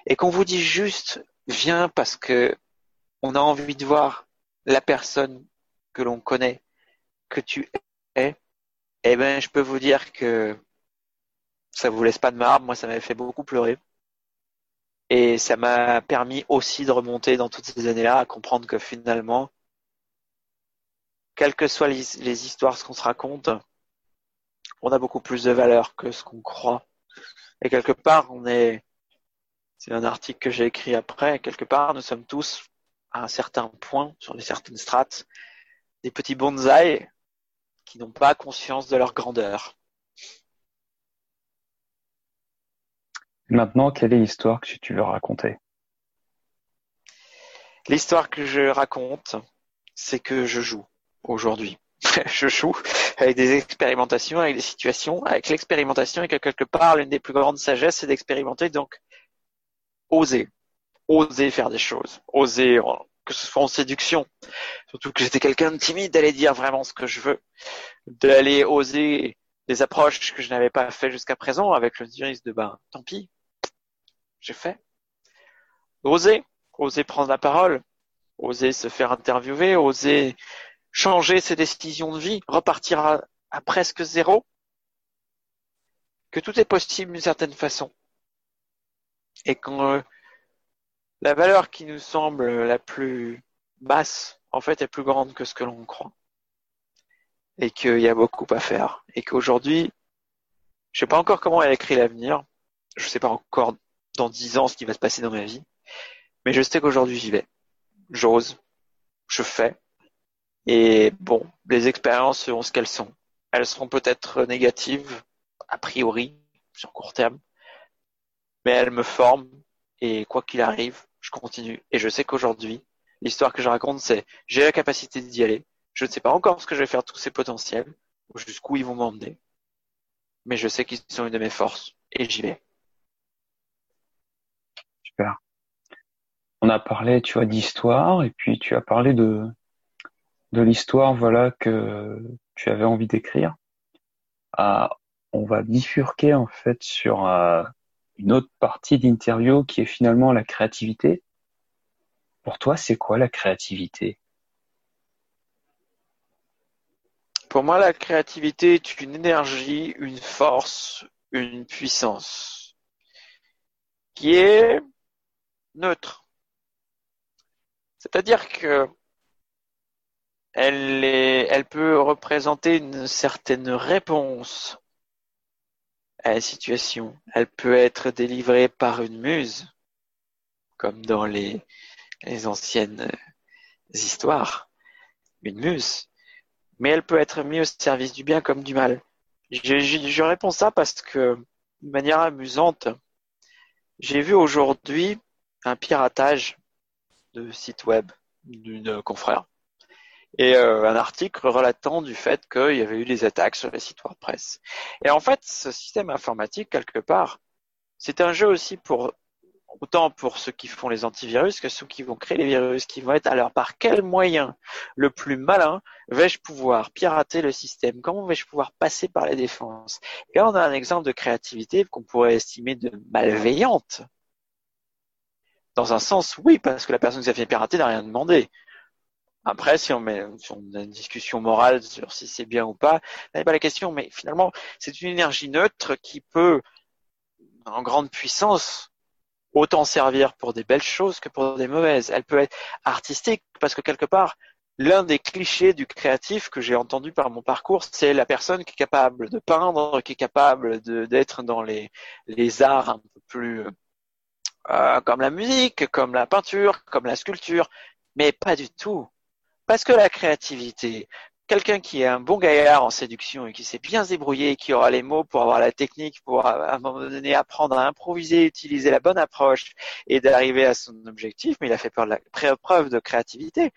Speaker 3: et qu'on vous dit juste viens parce que on a envie de voir la personne que l'on connaît, que tu es, eh ben je peux vous dire que ça vous laisse pas de marbre. Moi, ça m'avait fait beaucoup pleurer. Et ça m'a permis aussi de remonter dans toutes ces années-là à comprendre que finalement, quelles que soient les, les histoires qu'on se raconte, on a beaucoup plus de valeur que ce qu'on croit. Et quelque part, on est, c'est un article que j'ai écrit après, quelque part, nous sommes tous à un certain point, sur des certaines strates, des petits bonsaïs qui n'ont pas conscience de leur grandeur.
Speaker 2: Maintenant, quelle est l'histoire que tu veux raconter?
Speaker 3: L'histoire que je raconte, c'est que je joue aujourd'hui. je joue avec des expérimentations, avec des situations, avec l'expérimentation et que quelque part, l'une des plus grandes sagesses, c'est d'expérimenter, donc oser. Oser faire des choses. Oser, que ce soit en séduction. Surtout que j'étais quelqu'un de timide d'aller dire vraiment ce que je veux. D'aller oser des approches que je n'avais pas fait jusqu'à présent avec le risque de ben, tant pis. J'ai fait. Oser. Oser prendre la parole. Oser se faire interviewer. Oser changer ses décisions de vie, repartir à, presque zéro, que tout est possible d'une certaine façon. Et quand euh, la valeur qui nous semble la plus basse, en fait, est plus grande que ce que l'on croit. Et qu'il y a beaucoup à faire. Et qu'aujourd'hui, je sais pas encore comment elle écrit l'avenir. Je sais pas encore dans dix ans ce qui va se passer dans ma vie. Mais je sais qu'aujourd'hui j'y vais. J'ose. Je fais. Et bon, les expériences seront ce qu'elles sont. Elles seront peut-être négatives, a priori, sur court terme, mais elles me forment et quoi qu'il arrive, je continue. Et je sais qu'aujourd'hui, l'histoire que je raconte, c'est j'ai la capacité d'y aller. Je ne sais pas encore ce que je vais faire de tous ces potentiels, ou jusqu'où ils vont m'emmener, mais je sais qu'ils sont une de mes forces et j'y vais.
Speaker 2: Super. On a parlé, tu vois, d'histoire et puis tu as parlé de l'histoire voilà que tu avais envie d'écrire. Ah, on va bifurquer en fait sur euh, une autre partie d'interview qui est finalement la créativité. Pour toi, c'est quoi la créativité?
Speaker 3: Pour moi, la créativité est une énergie, une force, une puissance qui est neutre. C'est-à-dire que elle, elle peut représenter une certaine réponse à la situation. Elle peut être délivrée par une muse, comme dans les, anciennes histoires, une muse. Mais elle peut être mise au service du bien comme du mal. Je, je, je réponds ça parce que, de manière amusante, j'ai vu aujourd'hui un piratage de site web d'une confrère et euh, un article relatant du fait qu'il y avait eu des attaques sur les sites WordPress. Et en fait, ce système informatique, quelque part, c'est un jeu aussi pour autant pour ceux qui font les antivirus que ceux qui vont créer les virus, qui vont être alors par quel moyen le plus malin vais-je pouvoir pirater le système? Comment vais-je pouvoir passer par les défenses? Et là, on a un exemple de créativité qu'on pourrait estimer de malveillante. Dans un sens, oui, parce que la personne qui s'est fait pirater n'a rien demandé. Après, si on, met, a une discussion morale sur si c'est bien ou pas, n'est pas la question, mais finalement, c'est une énergie neutre qui peut, en grande puissance, autant servir pour des belles choses que pour des mauvaises. Elle peut être artistique parce que quelque part, l'un des clichés du créatif que j'ai entendu par mon parcours, c'est la personne qui est capable de peindre, qui est capable d'être dans les, les arts un peu plus euh, comme la musique, comme la peinture, comme la sculpture, mais pas du tout. Parce que la créativité, quelqu'un qui est un bon gaillard en séduction et qui sait bien se débrouiller, qui aura les mots pour avoir la technique, pour à un moment donné apprendre à improviser, utiliser la bonne approche et d'arriver à son objectif, mais il a fait preuve de créativité.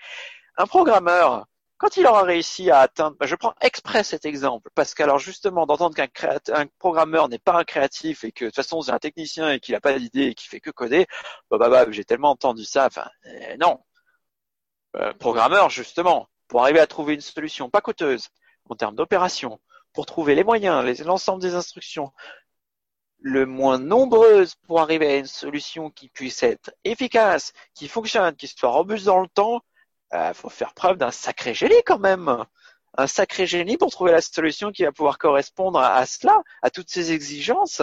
Speaker 3: Un programmeur, quand il aura réussi à atteindre, bah, je prends exprès cet exemple, parce qu'alors justement d'entendre qu'un un programmeur n'est pas un créatif et que de toute façon c'est un technicien et qu'il n'a pas d'idée et qu'il fait que coder, bah bah, bah j'ai tellement entendu ça, enfin euh, non, euh, programmeur justement. pour arriver à trouver une solution pas coûteuse en termes d'opération, pour trouver les moyens, l'ensemble des instructions, le moins nombreuses pour arriver à une solution qui puisse être efficace, qui fonctionne, qui soit robuste dans le temps, il euh, faut faire preuve d'un sacré génie quand même. Un sacré génie pour trouver la solution qui va pouvoir correspondre à, cela, à toutes ces exigences.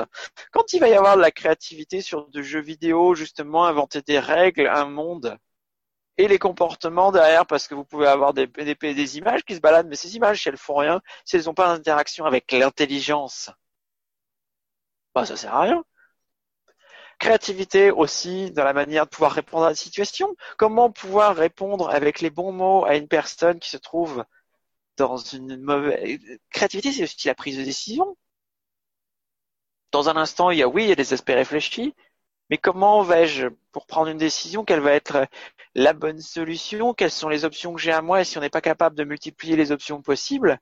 Speaker 3: Quand il va y avoir de la créativité sur du jeux vidéo, justement, inventer des règles, un monde, et les comportements derrière, parce que vous pouvez avoir des, des, images qui se baladent, mais ces images, si elles font rien, si elles n'ont pas d'interaction avec l'intelligence, bah, ça sert à rien. Créativité aussi dans la manière de pouvoir répondre à la situation. Comment pouvoir répondre avec les bons mots à une personne qui se trouve dans une mauvaise... Créativité, c'est aussi la prise de décision. Dans un instant, il y a oui, il y a des aspects réfléchis, mais comment vais-je, pour prendre une décision, quelle va être la bonne solution, quelles sont les options que j'ai à moi, et si on n'est pas capable de multiplier les options possibles,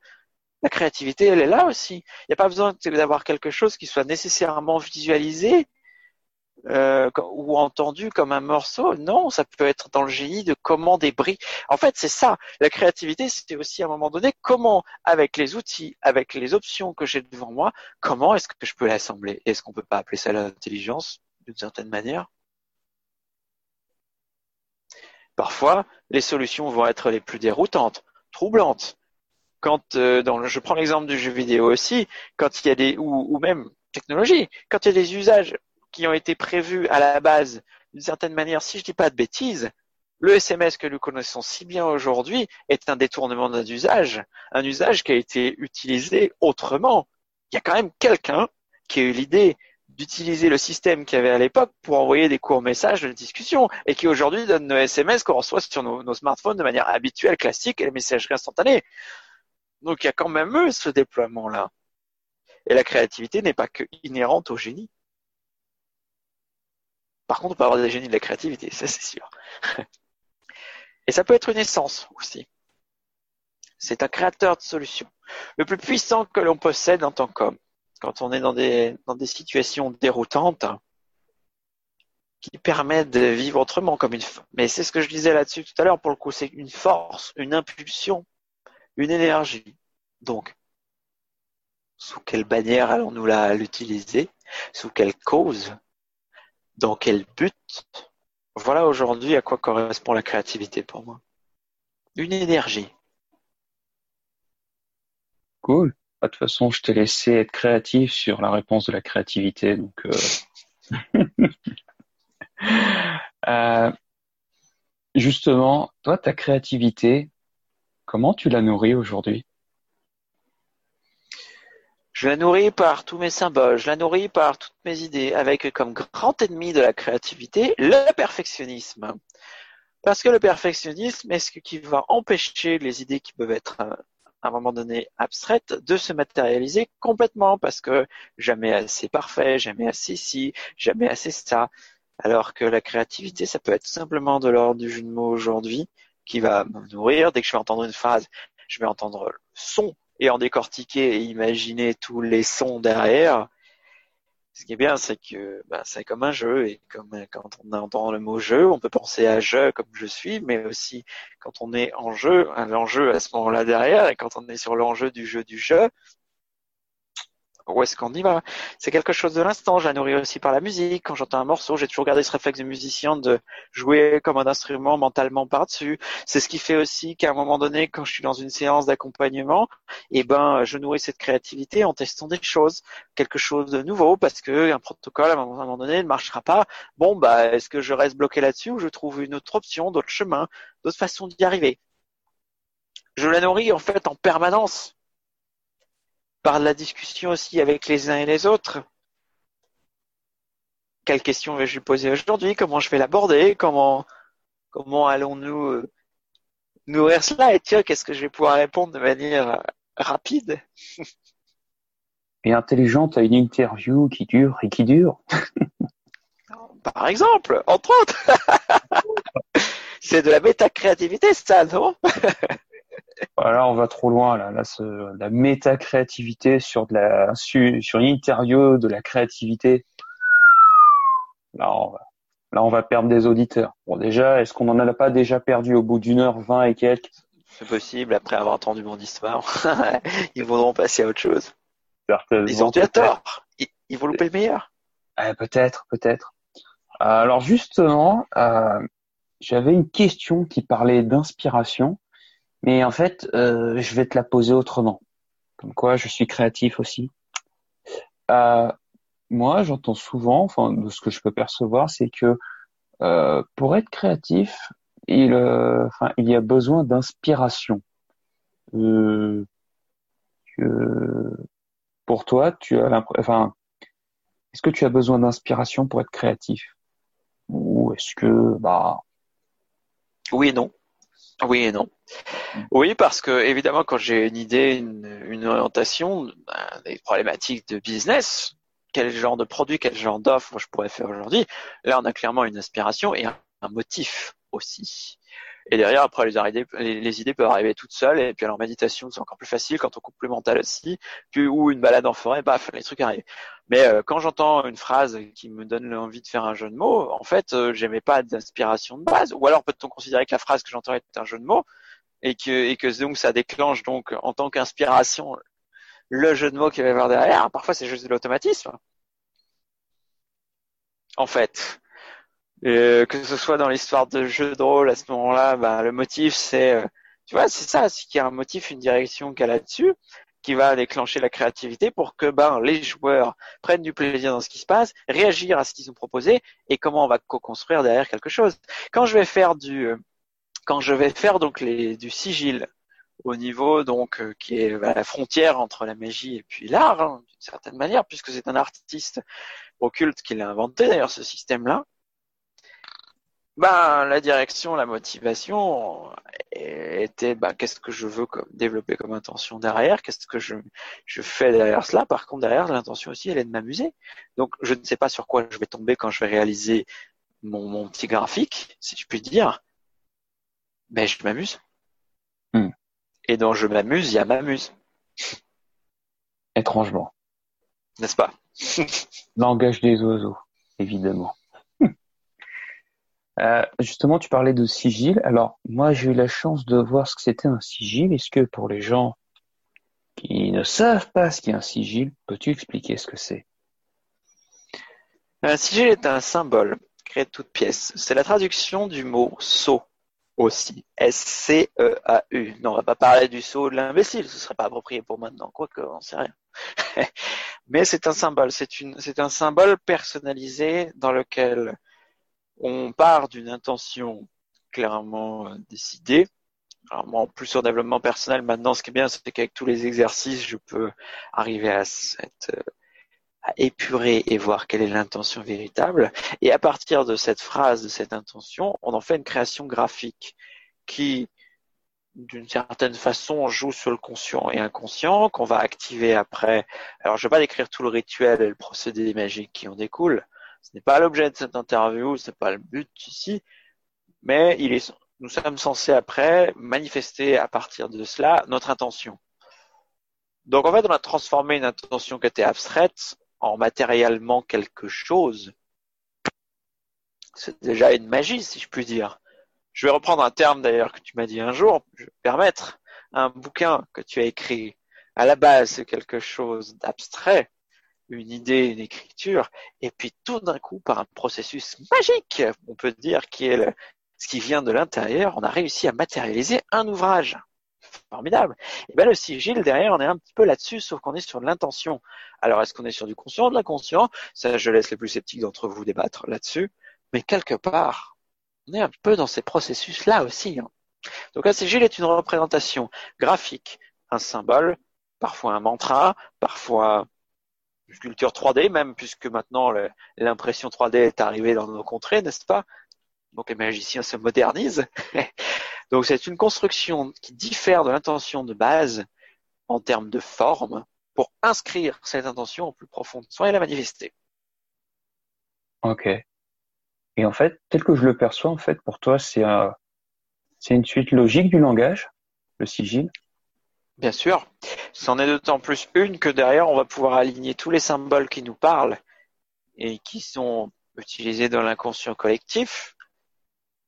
Speaker 3: la créativité, elle est là aussi. Il n'y a pas besoin d'avoir quelque chose qui soit nécessairement visualisé euh, ou entendu comme un morceau. Non, ça peut être dans le génie de comment des. En fait, c'est ça. La créativité, c'était aussi à un moment donné comment, avec les outils, avec les options que j'ai devant moi, comment est-ce que je peux l'assembler? Est-ce qu'on peut pas appeler ça l'intelligence? D'une certaine manière Parfois, les solutions vont être les plus déroutantes, troublantes, quand euh, je prends l'exemple du jeu vidéo aussi, quand il y a des ou, même technologie, quand il y a des usages qui ont été prévus à la base d'une certaine manière, si je dis pas de bêtises, le SMS que nous connaissons si bien aujourd'hui est un détournement d'un usage, un usage qui a été utilisé autrement. Il y a quand même quelqu'un qui a eu l'idée d'utiliser le système qu'il y avait à l'époque pour envoyer des courts messages de discussion et qui aujourd'hui donne nos SMS qu'on reçoit sur nos, smartphones de manière habituelle, classique et les messageries instantanées. Donc il y a quand même eu ce déploiement-là. Et la créativité n'est pas que inhérente au génie. Par contre, on peut avoir des génies de la créativité, ça c'est sûr. Et ça peut être une essence aussi. C'est un créateur de solutions. Le plus puissant que l'on possède en tant qu'homme, quand on est dans des, dans des situations déroutantes, qui permettent de vivre autrement comme une mais c'est ce que je disais là-dessus tout à l'heure pour le coup c'est une force une impulsion une énergie. Donc, sous quelle bannière allons-nous l'utiliser? Sous quelle cause? Dans quel but? Voilà aujourd'hui à quoi correspond la créativité pour moi. Une énergie.
Speaker 2: Cool. Bah, de toute façon, je t'ai laissé être créatif sur la réponse de la créativité, donc. Euh... euh, justement, toi, ta créativité, Comment tu la nourris aujourd'hui?
Speaker 3: Je la nourris par tous mes symboles, je la nourris par toutes mes idées, avec comme grand ennemi de la créativité le perfectionnisme. Parce que le perfectionnisme est ce qui va empêcher les idées qui peuvent être euh, à un moment donné abstraites de se matérialiser complètement parce que jamais assez parfait, jamais assez ci, jamais assez ça. Alors que la créativité, ça peut être simplement de l'ordre du jeu de mots aujourd'hui, qui va me nourrir. Dès que je vais entendre une phrase, je vais entendre le son et en décortiquer et imaginer tous les sons derrière. Ce qui est bien, c'est que bah, c'est comme un jeu et comme quand on entend le mot jeu, on peut penser à je comme je suis, mais aussi quand on est en jeu, l'enjeu à ce moment-là derrière et quand on est sur l'enjeu du jeu du jeu, où est-ce qu'on y va? C'est quelque chose de l'instant. Je la nourris aussi par la musique. Quand j'entends un morceau, j'ai toujours gardé ce réflexe de musicien de jouer comme un instrument mentalement par-dessus. C'est ce qui fait aussi qu'à un moment donné, quand je suis dans une séance d'accompagnement, eh ben, je nourris cette créativité en testant des choses, quelque chose de nouveau, parce que un protocole à un moment donné ne marchera pas. Bon, bah, est-ce que je reste bloqué là-dessus ou je trouve une autre option, d'autres chemins, d'autres façons d'y arriver? Je la nourris en fait en permanence par la discussion aussi avec les uns et les autres. Quelle question vais-je lui poser aujourd'hui? Comment je vais l'aborder? Comment comment allons-nous euh, nourrir cela? Et tiens, qu'est-ce que je vais pouvoir répondre de manière euh, rapide?
Speaker 2: Et intelligente à une interview qui dure et qui dure.
Speaker 3: Par exemple, entre autres. C'est de la méta-créativité, ça, non?
Speaker 2: Voilà, on va trop loin là. Là, la méta-créativité sur de la sur une interview de la créativité. Là, on va, là, on va perdre des auditeurs. Bon, déjà, est-ce qu'on en a pas déjà perdu au bout d'une heure vingt et quelques?
Speaker 3: C'est possible, après avoir entendu mon histoire, ils voudront passer à autre chose.
Speaker 2: Ils
Speaker 3: ont à tort. Ils, ils vont louper le meilleur.
Speaker 2: Eh, peut-être, peut-être. Euh, alors justement, euh, j'avais une question qui parlait d'inspiration, mais en fait, euh, je vais te la poser autrement. Comme quoi, je suis créatif aussi. moi, j'entends souvent, enfin, de ce que je peux percevoir, c'est que pour être créatif, il, enfin, il y a besoin d'inspiration. Euh, pour toi, tu as enfin, est-ce que tu as besoin d'inspiration pour être créatif? Ou est-ce que, bah.
Speaker 3: Oui et non. Oui et non. Oui, parce que évidemment, quand j'ai une idée, une, orientation, ben, des problématiques de business, quel genre de produit, quel genre d'offre je pourrais faire aujourd'hui, là, on a clairement une inspiration et un motif aussi. Et derrière, après, les, idées, peuvent arriver toutes seules. Et puis alors, méditation, c'est encore plus facile quand on coupe le mental aussi. Puis, ou une balade en forêt, baf, les trucs arrivent. Mais euh, quand j'entends une phrase qui me donne l'envie de faire un jeu de mots, en fait, euh, j'aimais pas d'inspiration de base. Ou alors peut-on considérer que la phrase que j'entends est un jeu de mots et que, et que donc ça déclenche donc en tant qu'inspiration le jeu de mots qu'il va y avoir derrière. Parfois, c'est juste de l'automatisme. En fait, euh, que ce soit dans l'histoire de jeu de rôle à ce moment-là, bah, le motif c'est, euh, tu vois, c'est ça, c'est qu'il y a un motif, une direction qu'il y a là-dessus, qui va déclencher la créativité pour que ben les joueurs prennent du plaisir dans ce qui se passe, réagir à ce qu'ils ont proposé et comment on va co-construire derrière quelque chose. Quand je vais faire du, euh, quand je vais faire donc les, du sigil au niveau donc qui est bah, la frontière entre la magie et puis l'art hein, d'une certaine manière puisque c'est un artiste occulte qui l'a inventé d'ailleurs ce système-là bah, la direction, la motivation était, bah, qu'est-ce que je veux comme, développer comme intention derrière, qu'est-ce que je, je fais derrière cela. Par contre, derrière, l'intention aussi, elle est de m'amuser. Donc, je ne sais pas sur quoi je vais tomber quand je vais réaliser mon, mon petit graphique, si je puis dire. Mais je m'amuse. Hmm. Et dans je m'amuse, il y a m'amuse.
Speaker 2: Étrangement.
Speaker 3: N'est-ce pas?
Speaker 2: Langage des oiseaux, évidemment. Euh, justement, tu parlais de sigil. Alors, moi, j'ai eu la chance de voir ce que c'était un sigil. Est-ce que pour les gens qui ne savent pas ce qu'est un sigil, peux-tu expliquer ce que c'est?
Speaker 3: Un sigil est un symbole créé de toutes pièces. C'est la traduction du mot sceau aussi. S-C-E-A-U. Non, on va pas parler du sceau de l'imbécile, ce serait pas approprié pour maintenant, quoique, on sait rien. Mais c'est un symbole, c'est un symbole personnalisé dans lequel on part d'une intention clairement euh, décidée. Alors moi, en plus sur développement personnel, maintenant, ce qui est bien, c'est qu'avec tous les exercices, je peux arriver euh, à épurer et voir quelle est l'intention véritable. Et à partir de cette phrase, de cette intention, on en fait une création graphique qui, d'une certaine façon, joue sur le conscient et inconscient, qu'on va activer après. Alors, je vais pas décrire tout le rituel et le procédé magique qui en découle, ce n'est pas l'objet de cette interview, ce n'est pas le but ici, mais nous sommes censés après manifester à partir de cela notre intention. Donc en fait, on a transformé une intention qui était abstraite en matériellement quelque chose. C'est déjà une magie, si je puis dire. Je vais reprendre un terme d'ailleurs que tu m'as dit un jour, je vais permettre. Un bouquin que tu as écrit, à la base, c'est quelque chose d'abstrait une idée, une écriture, et puis tout d'un coup, par un processus magique, on peut dire, qui est ce qui vient de l'intérieur, on a réussi à matérialiser un ouvrage. Formidable. Et bien le sigil derrière, on est un petit peu là-dessus, sauf qu'on est sur l'intention. Alors est-ce qu'on est sur du conscient, de l'inconscient? Ça, je laisse les plus sceptiques d'entre vous débattre là-dessus. Mais quelque part, on est un peu dans ces processus-là aussi. Hein. Donc un sigil est une représentation graphique, un symbole, parfois un mantra, parfois sculpture 3D même, puisque maintenant l'impression 3D est arrivée dans nos contrées, n'est-ce pas? Donc les magiciens se modernisent. Donc c'est une construction qui diffère de l'intention de base en termes de forme pour inscrire cette intention au plus profond de soi et la manifester.
Speaker 2: Ok. Et en fait, tel que je le perçois, en fait, pour toi, c'est c'est une suite logique du langage, le sigil?
Speaker 3: Bien sûr. C'en est d'autant plus une que derrière, on va pouvoir aligner tous les symboles qui nous parlent et qui sont utilisés dans l'inconscient collectif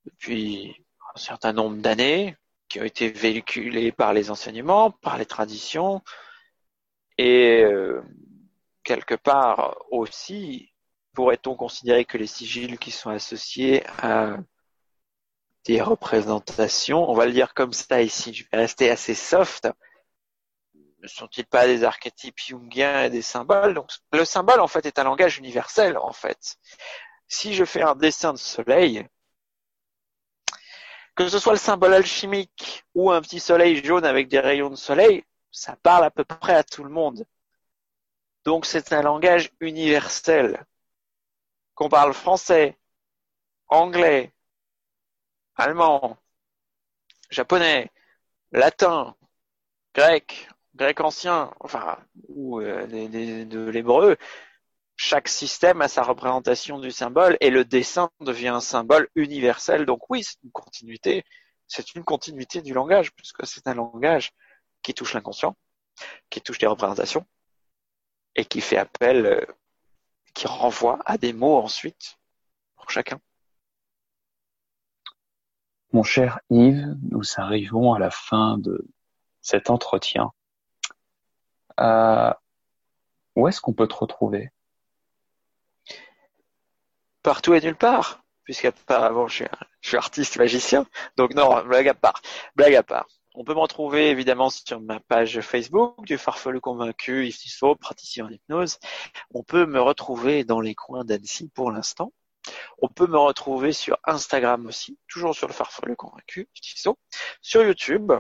Speaker 3: depuis un certain nombre d'années, qui ont été véhiculés par les enseignements, par les traditions, et euh, quelque part aussi, pourrait-on considérer que les sigils qui sont associés à des représentations, on va le dire comme ça ici, je vais rester assez soft, ne sont-ils pas des archétypes jungiens et des symboles? Donc le symbole en fait est un langage universel en fait. Si je fais un dessin de soleil, que ce soit le symbole alchimique ou un petit soleil jaune avec des rayons de soleil, ça parle à peu près à tout le monde. Donc c'est un langage universel. Qu'on parle français, anglais, allemand, japonais, latin, grec, grec ancien, enfin, ou euh, de l'hébreu, chaque système a sa représentation du symbole et le dessin devient un symbole universel. Donc oui, c'est une continuité. C'est une continuité du langage puisque c'est un langage qui touche l'inconscient, qui touche les représentations et qui fait appel, euh, qui renvoie à des mots ensuite pour chacun.
Speaker 2: Mon cher Yves, nous arrivons à la fin de cet entretien. Euh, où est-ce qu'on peut te retrouver?
Speaker 3: Partout et nulle part, puisqu'apparemment je, je suis artiste magicien. Donc non, blague à part. Blague à part. On peut me retrouver évidemment sur ma page Facebook du Farfelu Convaincu, ici praticien en hypnose. On peut me retrouver dans les coins d'Annecy pour l'instant. On peut me retrouver sur Instagram aussi, toujours sur le Farfelu Convaincu, sur YouTube,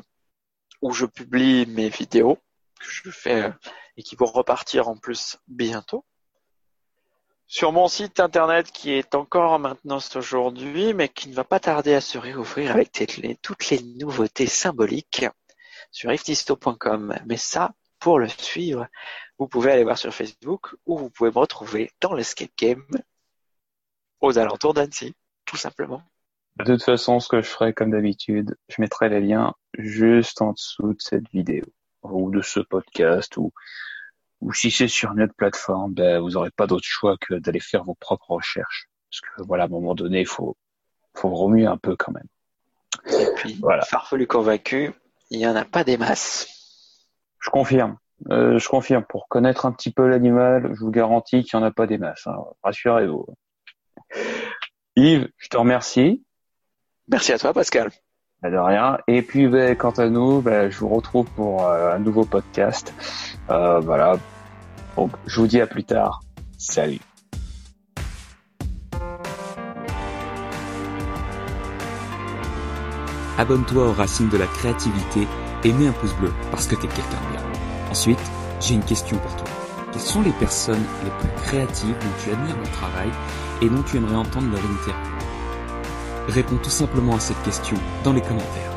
Speaker 3: où je publie mes vidéos que je fais euh, et qui vont repartir en plus bientôt. Sur mon site internet qui est encore en maintenance aujourd'hui, mais qui ne va pas tarder à se réouvrir avec toutes les nouveautés symboliques sur iftisto.com. Mais ça, pour le suivre, vous pouvez aller voir sur Facebook ou vous pouvez me retrouver dans l'escape game aux alentours d'Annecy, tout simplement.
Speaker 2: De toute façon, ce que je ferai comme d'habitude, je mettrai les liens juste en dessous de cette vidéo ou de ce podcast ou ou si c'est sur une autre plateforme, ben, vous n'aurez pas d'autre choix que d'aller faire vos propres recherches. Parce que voilà, à un moment donné, il faut, faut remuer un peu quand même.
Speaker 3: Et puis, voilà. farfelu convaincu, il n'y en a pas des masses.
Speaker 2: Je confirme. Euh, je confirme. Pour connaître un petit peu l'animal, je vous garantis qu'il n'y en a pas des masses. Hein. Rassurez-vous. Yves, je te remercie.
Speaker 3: Merci à toi, Pascal.
Speaker 2: De rien. Et puis, ben, quant à nous, ben, je vous retrouve pour euh, un nouveau podcast. Euh, voilà. Donc, je vous dis à plus tard. Salut.
Speaker 1: Abonne-toi aux racines de la créativité et mets un pouce bleu parce que t'es quelqu'un de bien. Ensuite, j'ai une question pour toi. Quelles sont les personnes les plus créatives dont tu admires le travail et dont tu aimerais entendre leur interview Réponds tout simplement à cette question dans les commentaires.